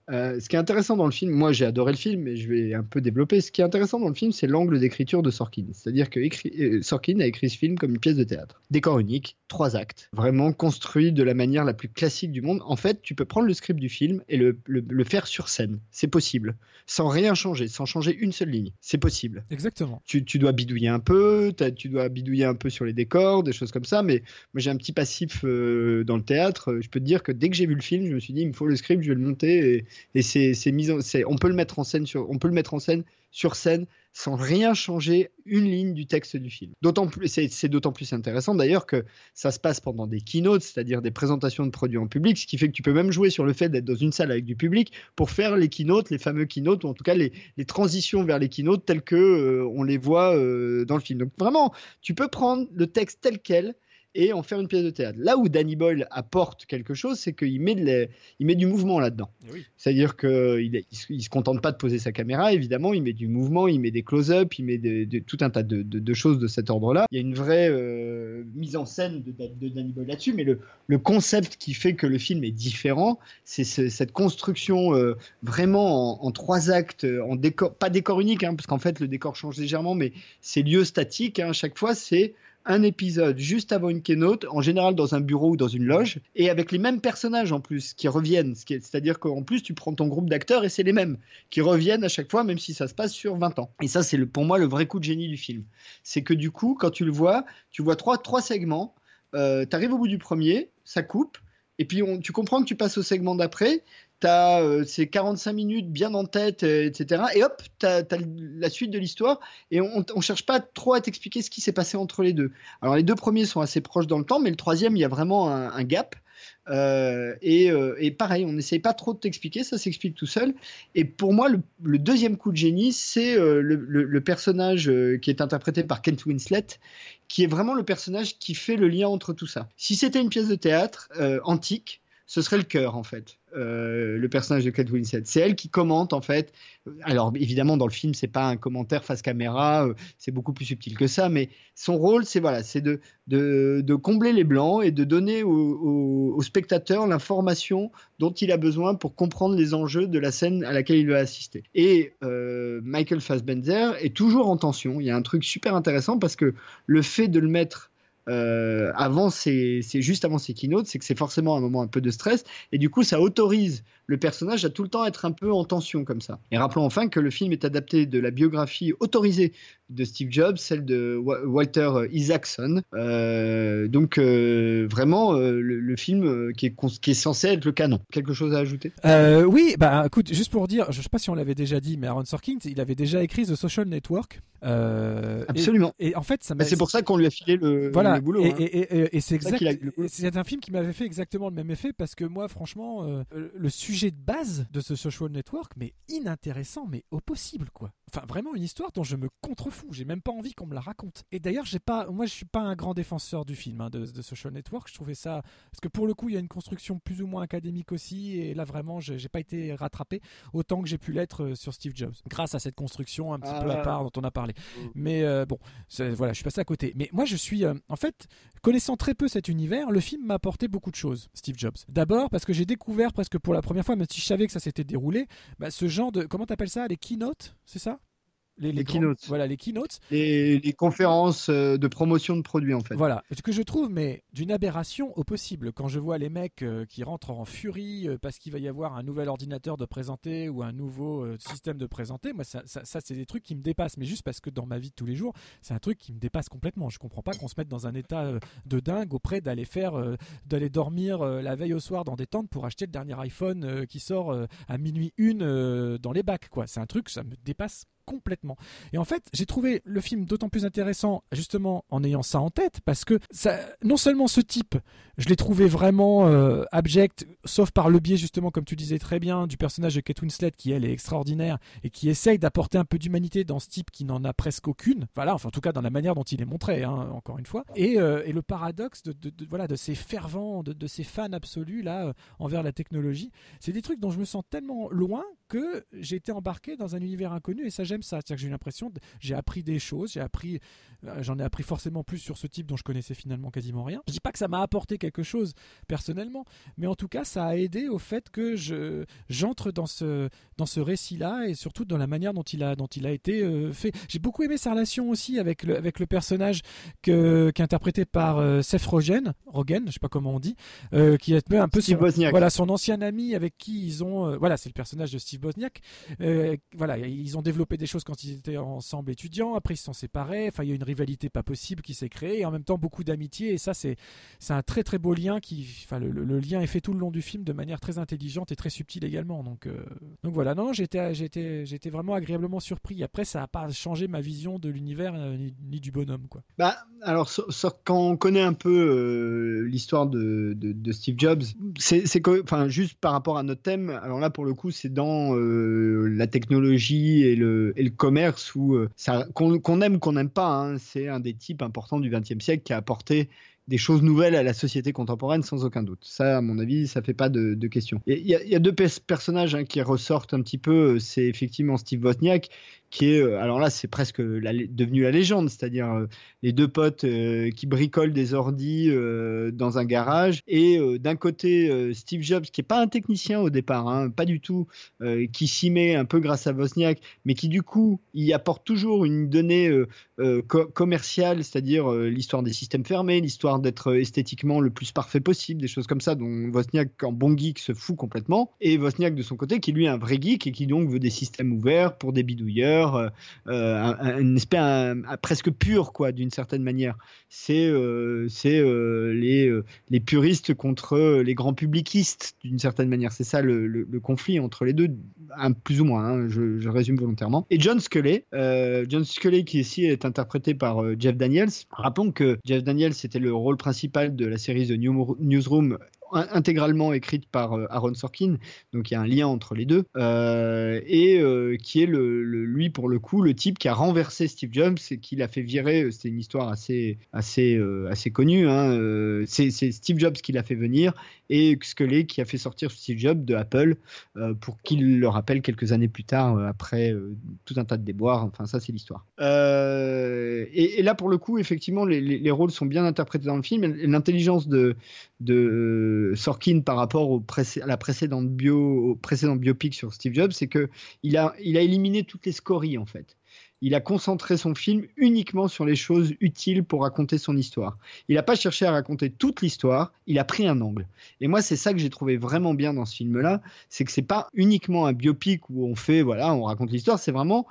Euh, ce qui est intéressant dans le film, moi j'ai adoré le film, mais je vais un peu développer. Ce qui est intéressant dans le film, c'est l'angle d'écriture de Sorkin. C'est-à-dire que écrit- euh, Sorkin a écrit ce film comme une pièce de théâtre. Décor unique, trois actes, vraiment construit de la manière la plus classique du monde. En fait, tu peux prendre le script du film et le, le- le faire sur scène. C'est possible. Sans rien changer, sans changer une seule ligne. C'est possible. Exactement. Tu, tu dois bidouiller un peu, tu dois bidouiller un peu sur les décors, des choses comme ça, mais moi j'ai un petit passif euh, dans le théâtre. Je peux te dire que dès que j'ai vu le film, je me suis dit il me faut le script, je vais le monter et, et c'est mis en- on peut le mettre en scène sur on peut le mettre en scène sur scène sans rien changer une ligne du texte du film. D'autant plus c'est c'est d'autant plus intéressant d'ailleurs que ça se passe pendant des keynotes, c'est-à-dire des présentations de produits en public, ce qui fait que tu peux même jouer sur le fait d'être dans une salle avec du public pour faire les keynotes, les fameux keynotes ou en tout cas les, les transitions vers les keynotes telles que euh, on les voit euh, dans le film. Donc vraiment, tu peux prendre le texte tel quel et en faire une pièce de théâtre. Là où Danny Boyle apporte quelque chose, c'est qu'il met, de la- il met du mouvement là-dedans. Eh oui. C'est-à-dire qu'il il, il se- contente pas de poser sa caméra, évidemment, il met du mouvement, il met des close-up, il met de- de- tout un tas de, choses de cet ordre-là. Il y a une vraie euh, mise en scène de, de Danny Boyle là-dessus, mais le, le concept qui fait que le film est différent, c'est ce- cette construction euh, vraiment en, en trois actes, en décor, pas décor unique, hein, parce qu'en fait le décor change légèrement, mais c'est lieu statique. hein. à chaque fois, c'est un épisode juste avant une keynote, en général dans un bureau ou dans une loge, et avec les mêmes personnages en plus qui reviennent. C'est-à-dire qu'en plus, tu prends ton groupe d'acteurs et c'est les mêmes qui reviennent à chaque fois, même si ça se passe sur 20 ans. Et ça, c'est pour moi le vrai coup de génie du film. C'est que du coup, quand tu le vois, tu vois trois, trois segments, euh, tu arrives au bout du premier, ça coupe, et puis on- tu comprends que tu passes au segment d'après, tu as ces 45 minutes bien en tête, euh, etc. Et hop, tu as, la suite de l'histoire, et on ne cherche pas trop à t'expliquer ce qui s'est passé entre les deux. Alors les deux premiers sont assez proches dans le temps, mais le troisième, il y a vraiment un, gap. Euh, et, euh, et pareil, on n'essaye pas trop de t'expliquer, ça s'explique tout seul. Et pour moi, le, deuxième coup de génie, c'est euh, le, le- personnage euh, qui est interprété par Kent Winslet, qui est vraiment le personnage qui fait le lien entre tout ça. Si c'était une pièce de théâtre euh, antique, ce serait le cœur en fait. Euh, le personnage de Kate Winslet. C'est elle qui commente en fait. Alors évidemment dans le film c'est pas un commentaire face caméra, euh, c'est beaucoup plus subtil que ça, mais son rôle c'est voilà, c'est de, de, combler les blancs et de donner au, spectateur l'information dont il a besoin pour comprendre les enjeux de la scène à laquelle il va assister. Et euh, Michael Fassbender est toujours en tension. Il y a un truc super intéressant parce que le fait de le mettre euh, avant c'est juste avant ces keynotes, c'est que c'est forcément un moment un peu de stress et du coup ça autorise le personnage à tout le temps être un peu en tension comme ça. Et rappelons enfin que le film est adapté de la biographie autorisée de Steve Jobs, celle de Walter Isaacson. Euh, donc euh, vraiment le, film qui est, qui est censé être le canon. Quelque chose à ajouter? Oui, bah écoute, juste pour dire, je sais pas si on l'avait déjà dit, mais Aaron Sorkin, il avait déjà écrit The Social Network. Absolument. Et, en fait, ça bah, c'est pour ça qu'on lui a filé le, voilà, le boulot. Et, hein. et, et c'est exact. C'est un film qui m'avait fait exactement le même effet parce que moi, franchement, le sujet de base de ce social network, mais inintéressant, mais au possible, quoi. Enfin, vraiment une histoire dont je me contrefous. J'ai même pas envie qu'on me la raconte. Et d'ailleurs, j'ai pas, moi, je suis pas un grand défenseur du film hein, de, Social Network. Je trouvais ça parce que pour le coup, il y a une construction plus ou moins académique aussi. Et là, vraiment, j'ai pas été rattrapé autant que j'ai pu l'être euh, sur Steve Jobs, grâce à cette construction un petit peu à ah. part dont on a parlé. Mm. Mais euh, bon, voilà, je suis passé à côté. Mais moi, je suis, euh, en fait, connaissant très peu cet univers, le film m'a apporté beaucoup de choses. Steve Jobs. D'abord parce que j'ai découvert presque pour la première fois, même si je savais que ça s'était déroulé, bah, ce genre de, comment t'appelles ça, les keynotes, c'est ça? Les, keynotes. Voilà, les keynotes. Les, les, conférences euh, de promotion de produits, en fait. Voilà. Ce que je trouve, mais d'une aberration au possible. Quand je vois les mecs euh, qui rentrent en furie euh, parce qu'il va y avoir un nouvel ordinateur de présenter ou un nouveau système de présenter, moi, ça, ça, c'est des trucs qui me dépassent. Mais juste parce que dans ma vie de tous les jours, c'est un truc qui me dépasse complètement. Je comprends pas qu'on se mette dans un état de dingue auprès d'aller faire, d'aller dormir la veille au soir dans des tentes pour acheter le dernier iPhone qui sort à minuit une dans les bacs, quoi. C'est un truc, ça me dépasse complètement. Et en fait, j'ai trouvé le film d'autant plus intéressant justement en ayant ça en tête parce que non seulement ce type, je l'ai trouvé vraiment euh, abject, sauf par le biais justement, comme tu disais très bien, du personnage de Kate Winslet qui elle est extraordinaire et qui essaye d'apporter un peu d'humanité dans ce type qui n'en a presque aucune. Voilà, enfin en tout cas dans la manière dont il est montré, hein, encore une fois. Et, euh, le paradoxe de, voilà de ces fervents, de, de ces fans absolus là euh, envers la technologie, c'est des trucs dont je me sens tellement loin que j'ai été embarqué dans un univers inconnu et ça j'aime ça. C'est-à-dire que j'ai eu l'impression, j'ai appris des choses, j'ai appris, euh, j'en ai appris forcément plus sur ce type dont je connaissais finalement quasiment rien. Je dis pas que ça m'a apporté quelque chose personnellement, mais en tout cas ça a aidé au fait que je j'entre dans ce dans ce récit-là et surtout dans la manière dont il a dont il a été euh, fait. J'ai beaucoup aimé sa relation aussi avec le avec le personnage que qui est interprété par euh, Seth Rogen, Rogen, je sais pas comment on dit, qui est un peu son, voilà son ancien ami avec qui ils ont voilà c'est le personnage de Steve Bosniak. voilà ils ont développé des choses quand ils étaient ensemble étudiants. Après, ils se sont séparés. Enfin, il y a une rivalité pas possible qui s'est créée. Et en même temps, beaucoup d'amitié. Et ça, c'est un très très beau lien qui. Enfin, le, lien est fait tout le long du film de manière très intelligente et très subtile également. Donc, euh, donc voilà. Non, j'étais j'étais vraiment agréablement surpris. Après, ça n'a pas changé ma vision de l'univers euh, ni, du bonhomme, quoi. Bah, alors, quand on connaît un peu euh, l'histoire de, de, Steve Jobs, c'est enfin juste par rapport à notre thème. Alors là, pour le coup, c'est dans la technologie et le et le commerce où euh, qu'on aime qu'on n'aime pas, hein, c'est un des types importants du XXe siècle qui a apporté des choses nouvelles à la société contemporaine sans aucun doute. Ça, à mon avis, ça fait pas de, question. Il y, a deux personnages hein, qui ressortent un petit peu. C'est effectivement Steve Wozniak qui est, euh, alors là, c'est presque devenu la légende, c'est-à-dire euh, les deux potes euh, qui bricolent des ordis dans un garage, et d'un côté Steve Jobs, qui est pas un technicien au départ, hein, pas du tout, qui s'y met un peu grâce à Wozniak, mais qui du coup, y apporte toujours une donnée commerciale, c'est-à-dire l'histoire des systèmes fermés, l'histoire d'être esthétiquement le plus parfait possible, des choses comme ça, dont Wozniak, en bon geek, se fout complètement, et Wozniak de son côté, qui lui est un vrai geek et qui donc veut des systèmes ouverts pour des bidouilleurs euh, euh, une espèce presque pure, quoi, d'une certaine manière. C'est euh, c'est les, les puristes contre les grands publicistes, d'une certaine manière. C'est ça le, conflit entre les deux, un, plus ou moins, hein, je, résume volontairement. Et John Scully, John Scully qui ici est interprété par Jeff Daniels. Rappelons que Jeff Daniels c'était le rôle principal de la série The Newsroom intégralement écrite par euh, Aaron Sorkin, donc il y a un lien entre les deux, euh, et euh, qui est le, lui pour le coup le type qui a renversé Steve Jobs et qui l'a fait virer. C'était une histoire assez assez assez connue. hein, c'est Steve Jobs qui l'a fait venir et Scully qui a fait sortir Steve Jobs de Apple pour qu'il le rappelle quelques années plus tard après tout un tas de déboires. Enfin ça c'est l'histoire. Et, là pour le coup effectivement les, les- les rôles sont bien interprétés dans le film. L'intelligence de Sorkin par rapport au à la précédente bio, précédent biopic sur Steve Jobs, c'est que il a, il a éliminé toutes les scories en fait. Il a concentré son film uniquement sur les choses utiles pour raconter son histoire. Il n'a pas cherché à raconter toute l'histoire, il a pris un angle. Et moi, c'est ça que j'ai trouvé vraiment bien dans ce film-là, c'est que c'est pas uniquement un biopic où on fait, voilà, on raconte l'histoire, c'est vraiment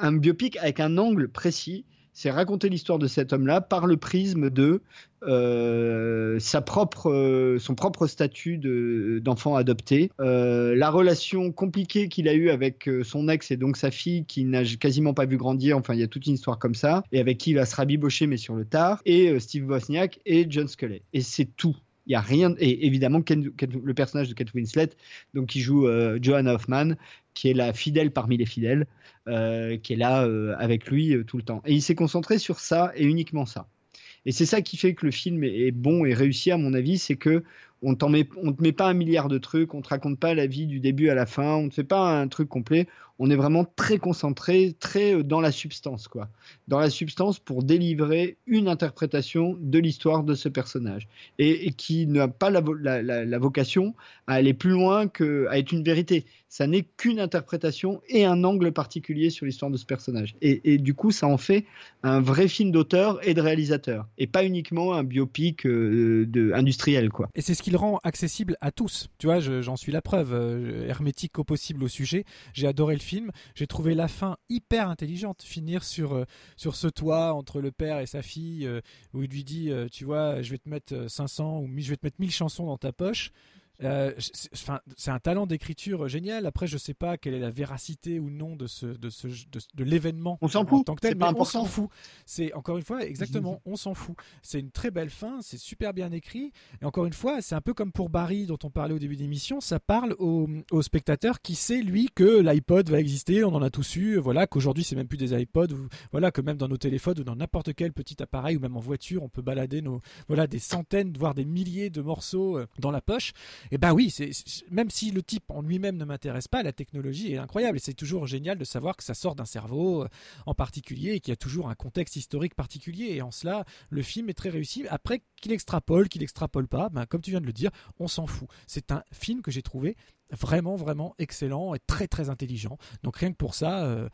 un biopic avec un angle précis. C'est raconter l'histoire de cet homme-là par le prisme de euh, sa propre, euh, son propre statut de- d'enfant adopté, euh, la relation compliquée qu'il a eue avec son ex et donc sa fille qui n'a quasiment pas vu grandir. Enfin, il y a toute une histoire comme ça et avec qui il va se rabibocher mais sur le tard. Et Steve Wozniak et John Sculley. Et c'est tout. Il y a rien et évidemment le personnage de Kate Winslet, donc qui joue euh, Hoffman, qui est la fidèle parmi les fidèles, euh, qui est là euh, avec lui euh, tout le temps. Et il s'est concentré sur ça et uniquement ça. Et c'est ça qui fait que le film est, bon et réussi à mon avis, c'est que on on te met pas un milliard de trucs, on te raconte pas la vie du début à la fin, on ne fait pas un truc complet. On est vraiment très concentré, très euh, dans la substance, quoi. Dans la substance pour délivrer une interprétation de l'histoire de ce personnage et, qui n'a pas la, vo- la- la- la vocation à aller plus loin que à être une vérité. Ça n'est qu'une interprétation et un angle particulier sur l'histoire de ce personnage. Et, du coup, ça en fait un vrai film d'auteur et de réalisateur, et pas uniquement un biopic euh, industriel, quoi. Et c'est ce qui le rend accessible à tous. Tu vois, je- j'en suis la preuve, euh, hermétique au possible au sujet. J'ai adoré le film. J'ai trouvé la fin hyper intelligente. Finir sur, euh, sur ce toit entre le père et sa fille, euh, où il lui dit, euh, tu vois, je vais te mettre euh, 500 ou je vais te mettre 1000 chansons dans ta poche. Euh, c'est- un talent d'écriture génial. Après, je sais pas quelle est la véracité ou non de ce, de ce, de, de l'événement. On s'en en fout, tant que tel, mais on s'en fout. C'est encore une fois exactement, on s'en fout. C'est une très belle fin, c'est super bien écrit. Et encore une fois, c'est un peu comme pour Barry dont on parlait au début d'émission, ça parle au, au spectateur qui sait lui que l'iPod va exister, on en a tous eu, voilà, qu'aujourd'hui c'est même plus des iPods, ou, voilà, que même dans nos téléphones ou dans n'importe quel petit appareil ou même en voiture, on peut balader nos, voilà, des centaines voire des milliers de morceaux euh, dans la poche. Et ben oui, c'est même si le type en lui-même ne m'intéresse pas, la technologie est incroyable et c'est toujours génial de savoir que ça sort d'un cerveau euh, en particulier et qu'il y a toujours un contexte historique particulier. Et en cela, le film est très réussi. Après, qu'il extrapole, qu'il extrapole pas, ben, comme tu viens de le dire, on s'en fout. C'est un film que j'ai trouvé vraiment, vraiment excellent et très, très intelligent. Donc rien que pour ça, euh,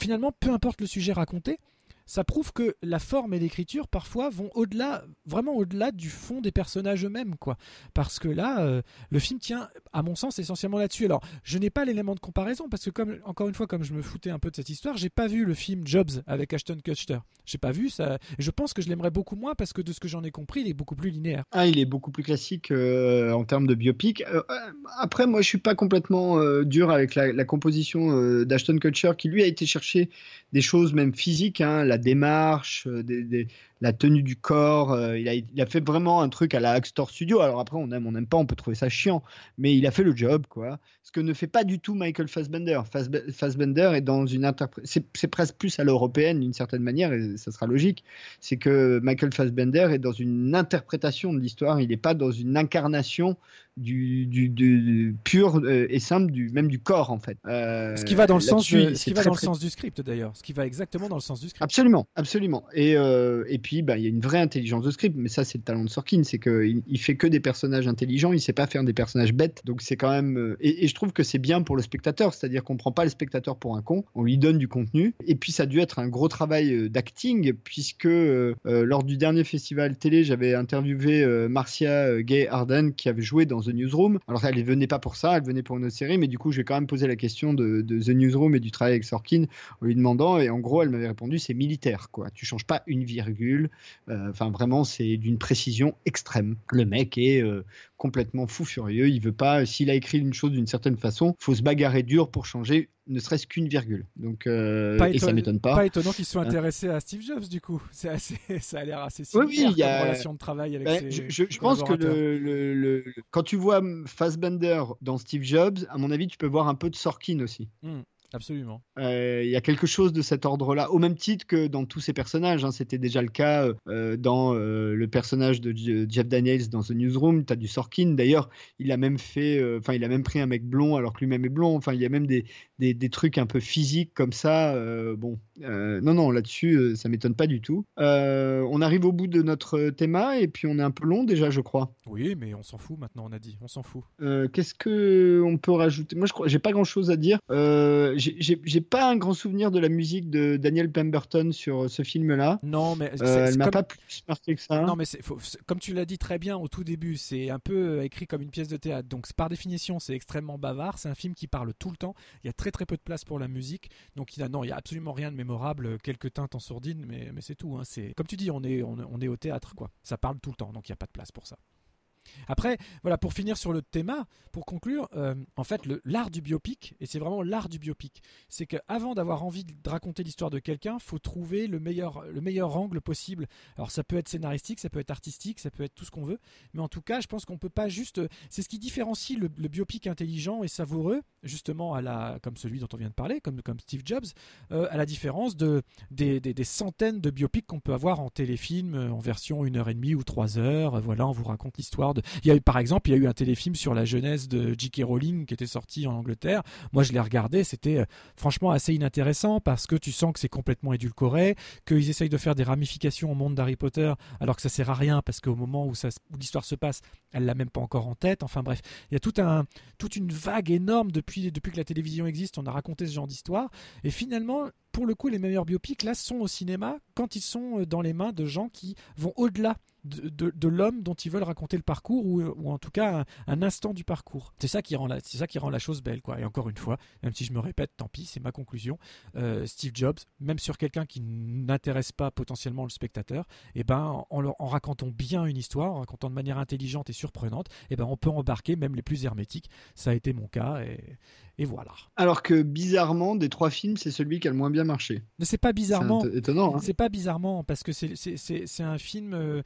finalement, peu importe le sujet raconté, ça prouve que la forme et l'écriture parfois vont au-delà, vraiment au-delà du fond des personnages eux-mêmes, quoi. Parce que là, euh, le film tient, à mon sens, essentiellement là-dessus. Alors, je n'ai pas l'élément de comparaison parce que, encore une fois, comme je me foutais un peu de cette histoire, j'ai pas vu le film Jobs avec Ashton Kutcher. J'ai pas vu ça. Je pense que je l'aimerais beaucoup moins parce que de ce que j'en ai compris, il est beaucoup plus linéaire. Ah, il est beaucoup plus classique euh, en termes de biopic. Euh, euh, après, moi, je suis pas complètement dur avec la, composition d'Ashton Kutcher, qui lui a été chercher des choses même physiques, hein, la démarche, des- la tenue du corps. euh, il, a, fait vraiment un truc à la Actor Studio. Alors après, on aime, on n'aime pas, on peut trouver ça chiant, mais il a fait le job, quoi. Ce que ne fait pas du tout Michael Fassbender. Fassbe- Fassbender est dans une interprétation, c'est presque plus à l'européenne d'une certaine manière, et ça sera logique. C'est que Michael Fassbender est dans une interprétation de l'histoire. Il n'est pas dans une incarnation du, du, pur euh, et simple du même du corps en fait. Euh, Ce qui va dans le sens, de- ce qui va très, dans le sens du script d'ailleurs. Ce qui va exactement dans le sens du script. Absolument, absolument. Et, euh, et puis, bah, il y a une vraie intelligence de script, mais ça, c'est le talent de Sorkin, c'est qu'il il fait que des personnages intelligents, il sait pas faire des personnages bêtes. Donc, c'est quand même. Et, et je trouve que c'est bien pour le spectateur, c'est-à-dire qu'on prend pas le spectateur pour un con, on lui donne du contenu. Et puis, ça a dû être un gros travail d'acting, puisque euh, lors du dernier festival télé, j'avais interviewé Marcia Gay Harden, qui avait joué dans The Newsroom. Alors, elle venait pas pour ça, elle venait pour une autre série, mais du coup, je vais quand même poser la question de, de The Newsroom et du travail avec Sorkin en lui demandant, et en gros, elle m'avait répondu, c'est militaire, quoi. Tu changes pas une virgule. Euh, Enfin, vraiment, c'est d'une précision extrême. Le mec est euh, complètement fou furieux. Il veut pas, s'il a écrit une chose d'une certaine façon, faut se bagarrer dur pour changer ne serait-ce qu'une virgule. Donc, euh, Pas et ça éton- m'étonne pas. Pas étonnant qu'ils soient Hein. intéressés à Steve Jobs, du coup. C'est assez, ça a l'air assez Oui, similaire oui, il y a- relation de travail avec Ben, ses je, je- je pense que collaborateurs. le, le- le- le- quand tu vois Fassbender dans Steve Jobs, à mon avis, tu peux voir un peu de Sorkin aussi. Hmm, absolument. Euh, Il y a quelque chose de cet ordre-là, au même titre que dans tous ces personnages. hein. C'était déjà le cas euh, dans euh, le personnage de Je- Jeff Daniels dans The Newsroom. Tu as du Sorkin. D'ailleurs, il a même fait, enfin, il a même pris un mec blond alors que lui-même est blond. Enfin, il y a même des, des, des trucs un peu physiques comme ça. bon, non, non, là-dessus, ça m'étonne pas du tout. On arrive au bout de notre thème et puis on est un peu long déjà, je crois. Oui, mais on s'en fout maintenant, on a dit. On s'en fout. Qu'est-ce que on peut rajouter? Moi, je crois, j'ai pas grand-chose à dire. Euh, j'ai- pas un grand souvenir de la musique de Daniel Pemberton sur ce film-là. Non, mais Euh, elle m'a comme- pas plus marqué que ça. Non, mais faut- comme tu l'as dit très bien au tout début, c'est un peu euh, écrit comme une pièce de théâtre. Donc, par définition, c'est extrêmement bavard. C'est un film qui parle tout le temps. Il y a très très peu de place pour la musique. Donc, il y a, non, il y a absolument rien de mémorable. euh, Quelques teintes en sourdine, mais, mais c'est tout. hein. C'est comme tu dis, on est, on, on est au théâtre, quoi. Ça parle tout le temps, donc il n'y a pas de place pour ça. Après, voilà, pour finir sur le thème, pour conclure, euh, en fait, l'art du biopic, et c'est vraiment l'art du biopic, c'est qu'avant d'avoir envie de raconter l'histoire de quelqu'un, faut trouver le meilleur, le meilleur angle possible. Alors ça peut être scénaristique, ça peut être artistique, ça peut être tout ce qu'on veut, mais en tout cas, je pense qu'on peut pas juste. C'est ce qui différencie le, biopic intelligent et savoureux, justement à la, comme celui dont on vient de parler, comme, comme Steve Jobs, euh, à la différence de des, des- des centaines de biopics qu'on peut avoir en téléfilm, euh, en version 1h30 ou 3 heures. Voilà, on vous raconte l'histoire Il y a eu, par exemple, il y a eu un téléfilm sur la jeunesse de J.K. Rowling qui était sorti en Angleterre. Moi, je l'ai regardé, c'était euh, franchement assez inintéressant parce que tu sens que c'est complètement édulcoré, qu'ils essayent de faire des ramifications au monde d'Harry Potter alors que ça sert à rien parce qu'au moment où, l'histoire se passe, elle l'a même pas encore en tête. Enfin bref, il y a toute une vague énorme depuis, depuis que la télévision existe. On a raconté ce genre d'histoire et finalement, pour le coup, les meilleurs biopics là sont au cinéma quand ils sont euh, dans les mains de gens qui vont au-delà de, l'homme dont ils veulent raconter le parcours ou, ou en tout cas un, instant du parcours. C'est ça qui rend la, chose belle quoi. Et encore une fois, même si je me répète, tant pis, c'est ma conclusion. euh, Steve Jobs, même sur quelqu'un qui n'intéresse pas potentiellement le spectateur, et ben en, racontant bien une histoire, en racontant de manière intelligente et surprenante, et ben on peut embarquer même les plus hermétiques. Ça a été mon cas et, et voilà. Alors que bizarrement, des trois films, c'est celui qui a le moins bien marché. Mais c'est pas bizarrement. Étonnant. hein. C'est pas bizarrement parce que c'est c'est- c'est- c'est un film.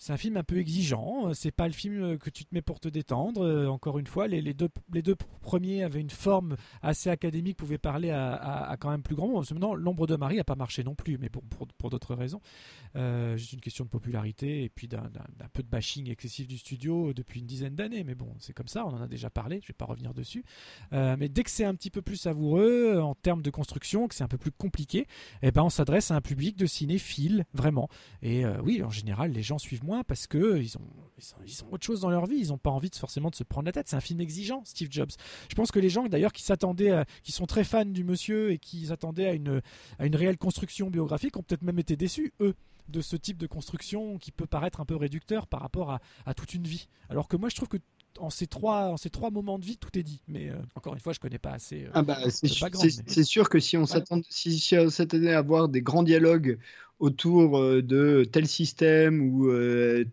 Euh, c'est un film un peu exigeant. C'est pas le film euh, que tu te mets pour te détendre. Euh, Encore une fois, les, deux, premiers avaient une forme assez académique, pouvaient parler à, quand même plus grand monde. Maintenant, L'ombre de Marie a pas marché non plus, mais pour, d'autres raisons. Euh, juste une question de popularité et puis d'un peu de bashing excessif du studio depuis une dizaine d'années. Mais bon, c'est comme ça, on en a déjà parlé, je vais pas revenir dessus. Euh, mais dès que c'est un petit peu plus savoureux euh, en termes de construction, que c'est un peu plus compliqué, eh ben on s'adresse à un public de cinéphiles, vraiment. Et euh, oui, en général, les gens suivent moins parce que ils ont, ils ont, autre chose dans leur vie, ils n'ont pas envie forcément de se prendre la tête. C'est un film exigeant, Steve Jobs. Je pense que les gens d'ailleurs qui s'attendaient, qui sont très fans du monsieur et qui s'attendaient à une, à une réelle construction biographique ont peut-être même été déçus, eux de ce type de construction qui peut paraître un peu réducteur par rapport à, à toute une vie. Alors que moi, je trouve que en ces trois, en ces trois moments de vie, tout est dit. Mais euh, encore une fois, je connais pas assez. euh, Ah bah, c'est sûr, mais- que si on s'attend- si, si on s'attendait à avoir des grands dialogues autour euh, de tel système ou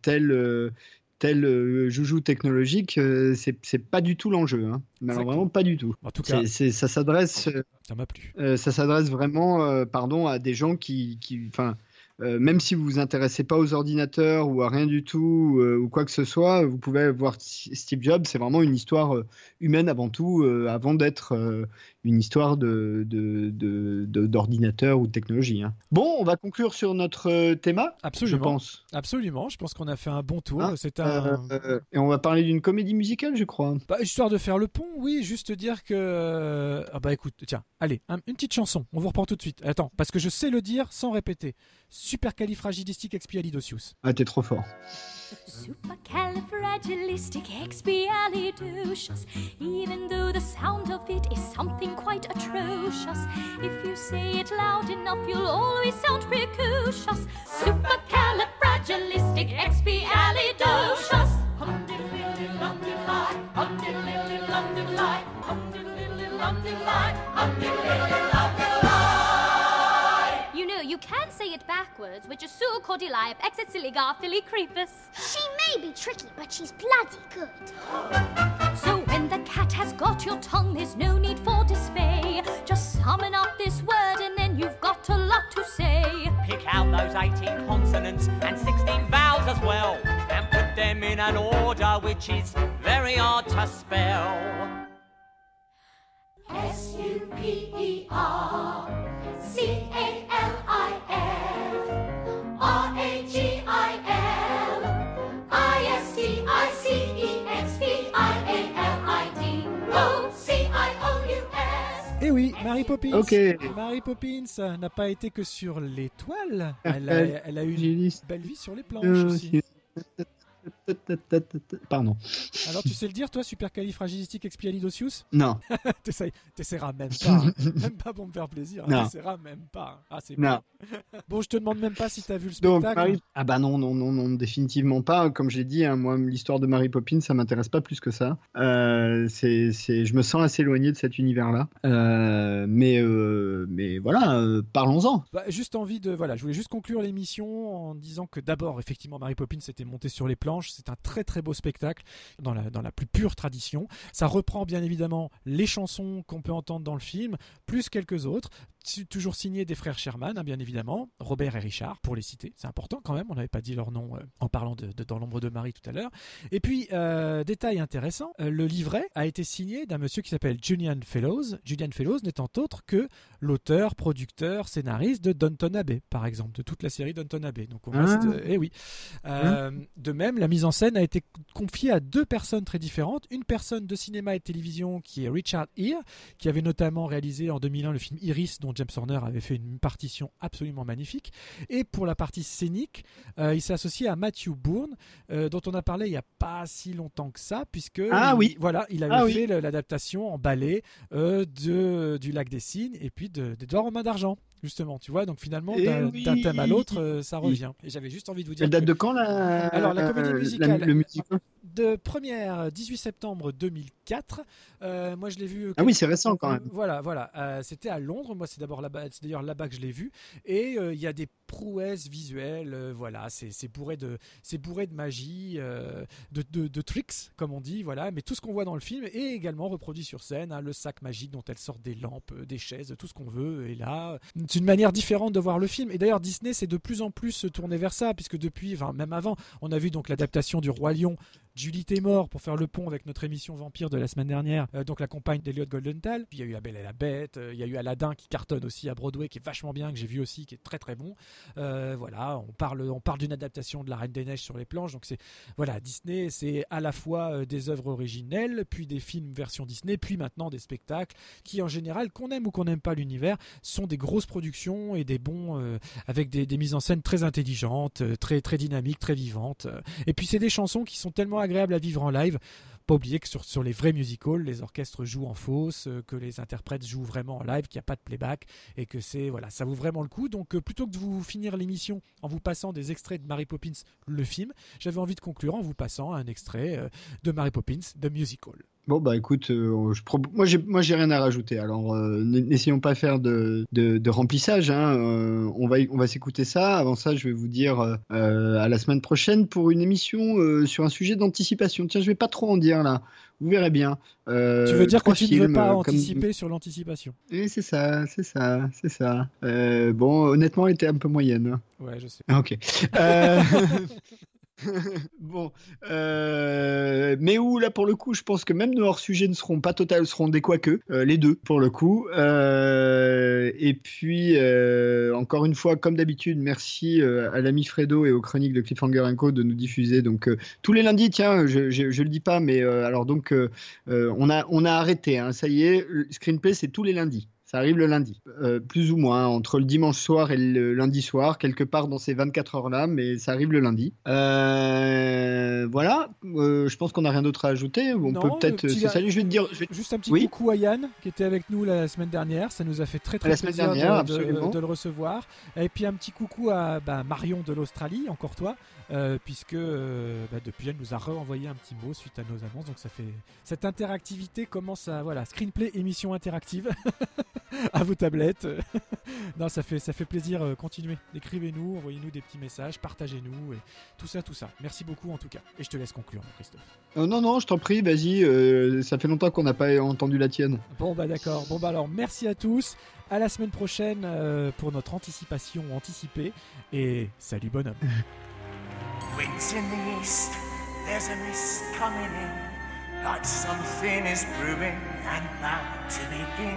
tel tel joujou technologique, c'est pas du tout l'enjeu. Hein. Mais alors vraiment pas du tout. En tout cas, ça s'adresse ça m'a plu. ça s'adresse vraiment pardon à des gens qui qui enfin même si vous vous intéressez pas aux ordinateurs ou à rien du tout euh, ou quoi que ce soit, vous pouvez voir Steve Jobs. C'est vraiment une histoire euh, humaine avant tout, euh, avant d'être euh, une histoire de de- de- de- d'ordinateur ou de technologie. hein. Bon, on va conclure sur notre euh, thème, je Absolument. pense. Absolument. Je pense qu'on a fait un bon tour. Hein, C'est un. Euh, euh, et on va parler d'une comédie musicale, je crois. Bah, histoire de faire le pont, oui, juste dire que. Ah bah écoute, tiens, allez, un- une petite chanson, on vous reprend tout de suite. Attends, parce que je sais le dire sans répéter. Supercalifragilisticexpialidocious. Ah, t'es trop fort. Supercalifragilisticexpialidocious. Even though the sound of it is something quite atrocious, if you say it loud enough, you'll always sound precocious. Supercalifragilisticexpialidocious. You know, you can say it backwards, which is so cordylipe, exit silly gar, filly creepus. She may be tricky, but she's bloody good. When the cat has got your tongue, there's no need for dismay. Just summon up this word and then you've got a lot to say. Pick out those 18 consonants and 16 vowels as well, and put them in an order which is very hard to spell. S U P Et Eh oui, Mary Poppins. Mary Poppins n'a pas été que sur elle a, elle a eu une belle vie sur les planches Euh, aussi. Pardon. Alors tu sais le dire toi, supercalifragilisticexpialidocious Non. T'essaieras même pas, hein. même pas pour me faire plaisir, hein. Non. t'essaieras même pas. Ah c'est bon. Bon, je te demande même pas si t'as vu le Donc, spectacle. Marie- Ah bah non, non, non, non, définitivement pas. Comme je l'ai dit, hein, moi, l'histoire de Mary Poppins, ça m'intéresse pas plus que ça. Euh, c'est, c'est, je me sens assez éloigné de cet univers-là. Euh, mais, euh, mais voilà, parlons-en. Bah, juste envie de voilà, je voulais juste conclure l'émission en disant que d'abord effectivement Mary Poppins était montée sur les c'est un très très beau spectacle dans la dans la plus pure tradition. Ça reprend bien évidemment les chansons qu'on peut entendre dans le film, plus quelques autres. Toujours signé des frères Sherman, hein, bien évidemment, Robert et Richard, pour les citer. C'est important quand même, on n'avait pas dit leur nom euh, en parlant de, de Dans l'ombre de Marie tout à l'heure. Et puis, euh, détail intéressant, euh, le livret a été signé d'un monsieur qui s'appelle Julian Fellows. Julian Fellows n'étant autre que l'auteur, producteur, scénariste de Downton Abbey, par exemple, de toute la série Downton Abbey. Donc on Ah. reste, eh oui. Euh, De même, la mise en scène a été confiée à deux personnes très différentes. Une personne de cinéma et de télévision qui est Richard Gere, qui avait notamment réalisé en 2001 le film Iris, dont James Horner avait fait une partition absolument magnifique. Et pour la partie scénique, euh, il s'est associé à Matthew Bourne, euh, dont on a parlé il n'y a pas si longtemps que ça, puisque Ah il- oui. voilà, il avait Ah fait l'adaptation en ballet euh, de, du Lac des Cygnes et puis de- d'Edouard en main d'argent. Justement, tu vois, donc finalement, Eh d'un oui. thème à l'autre, euh, ça revient. Et j'avais juste envie de vous dire. Elle date que- de quand la Alors, la comédie euh, musicale. le musical? De première 18 septembre 2004. Euh, moi, je l'ai vu. Ah oui, c'est récent quand même. Voilà, voilà. Euh, C'était à Londres. Moi, c'est d'abord là-bas. C'est d'ailleurs là-bas que je l'ai vu. Et euh, il y a des prouesses visuelles. euh, voilà, c'est bourré de, c'est bourré de magie, euh, de, de, de tricks, comme on dit. Voilà. Mais tout ce qu'on voit dans le film est également reproduit sur scène. hein, le sac magique dont elle sort des lampes, euh, des chaises, tout ce qu'on veut. Et là, c'est une manière différente de voir le film. Et d'ailleurs, Disney s'est de plus en plus tourné vers ça, puisque depuis, enfin, même avant, on a vu donc l'adaptation du Roi Lion Julie Taymor pour faire le pont avec notre émission Vampire de la semaine dernière, euh, donc la compagne d'Eliot Goldenthal. Puis il y a eu La Belle et la Bête, euh, il y a eu Aladdin qui cartonne aussi à Broadway, qui est vachement bien, que j'ai vu aussi, qui est très très bon. Euh, voilà, on parle, on parle d'une adaptation de La Reine des Neiges sur les planches, donc c'est voilà, Disney, c'est à la fois des œuvres originelles, puis des films version Disney, puis maintenant des spectacles qui en général, qu'on aime ou qu'on n'aime pas l'univers, sont des grosses productions et des bons avec des, des mises en scène très intelligentes, très très dynamiques, très vivantes. Et puis c'est des chansons qui sont tellement agréables à vivre en live. Pas oublier que sur, sur les vrais musicals, les orchestres jouent en fausse, euh, que les interprètes jouent vraiment en live, qu'il n'y a pas de playback et que c'est voilà, ça vaut vraiment le coup. Donc euh, plutôt que de vous finir l'émission en vous passant des extraits de Mary Poppins, le film, j'avais envie de conclure en vous passant un extrait euh, de Mary Poppins, The Musical. Bon bah écoute, euh, je moi j'ai moi j'ai rien à rajouter. Alors euh, n'essayons pas de faire de, de, de remplissage. Hein. euh, on va y- on va s'écouter ça. Avant ça, je vais vous dire à la semaine prochaine pour une émission sur un sujet d'anticipation. Tiens, je vais pas trop en dire là. Vous verrez bien. Tu veux dire que tu ne veux pas comme- anticiper sur l'anticipation? Et c'est ça, c'est ça, c'est ça. Bon, honnêtement, elle était un peu moyenne. hein. Ouais, je sais. Ah, Ok. Bon, euh, mais où là pour le coup, je pense que même nos hors-sujets ne seront pas total, seront des quoique, euh, les deux pour le coup. Euh, et puis euh, encore une fois, comme d'habitude, merci à l'ami Fredo et aux chroniques de Cliffhanger Co de nous diffuser donc tous les lundis. Tiens, je, je, je le dis pas, mais alors donc on a on a arrêté. hein, ça y est, screenplay c'est tous les lundis. Ça arrive le lundi, Euh, plus ou moins, entre le dimanche soir et le lundi soir, quelque part dans ces 24 heures-là, mais ça arrive le lundi. Euh, voilà, Euh, je pense qu'on n'a rien d'autre à ajouter. On Non, peut peut-être petit- se saluer. Je vais te dire. je vais- Juste un petit Oui. coucou à Yann qui était avec nous la semaine dernière. Ça nous a fait très très La plaisir dernière, de, de- absolument. de le recevoir. Et puis un petit coucou à bah, Marion de l'Australie, encore toi, puisque bah, depuis elle nous a renvoyé un petit mot suite à nos annonces. Donc ça fait cette interactivité commence à voilà screenplay émission interactive. à vos tablettes. non, ça fait, ça fait plaisir. euh, Continuez. Écrivez-nous, envoyez-nous des petits messages, partagez-nous et tout ça, tout ça. Merci beaucoup en tout cas. Et je te laisse conclure, mon Christophe. Euh, non, non, je t'en prie, vas-y. euh, ça fait longtemps qu'on n'a pas entendu la tienne. Bon bah d'accord. Bon bah alors merci à tous. À la semaine prochaine euh, pour notre anticipation anticipée. Et salut bonhomme. Winds in the east, there's a mist coming in, like something is brewing and about to begin.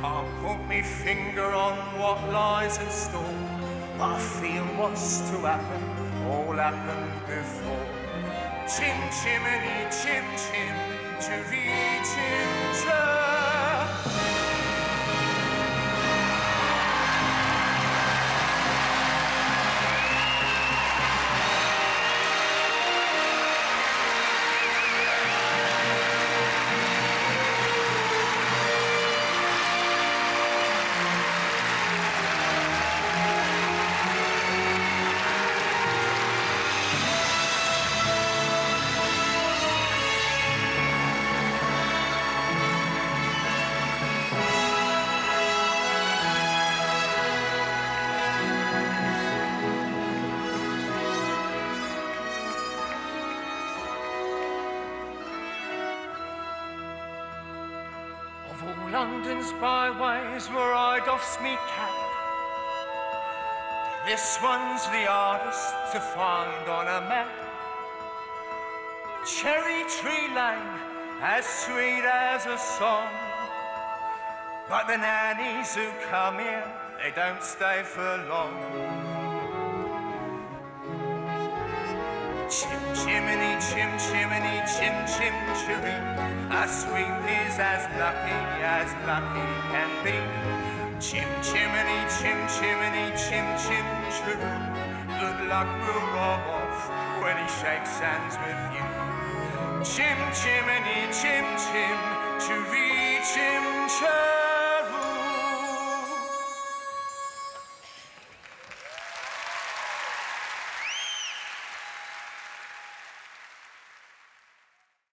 Can't put me finger on what lies in store, but I feel what's to happen, all happened before. Chim chimney, chim chim, chiree chim chim. Cherry Tree Lane, as sweet as a song. But the nannies who come here, they don't stay for long. Chim chimney, chim chimney, chim chim chiree. A sweep is as lucky as lucky can be. Chim chimney, chim chimney, chim chim chiree. Good luck will rub off when he shakes hands with you. Chim chimney, chim chim, chiree, chim chim.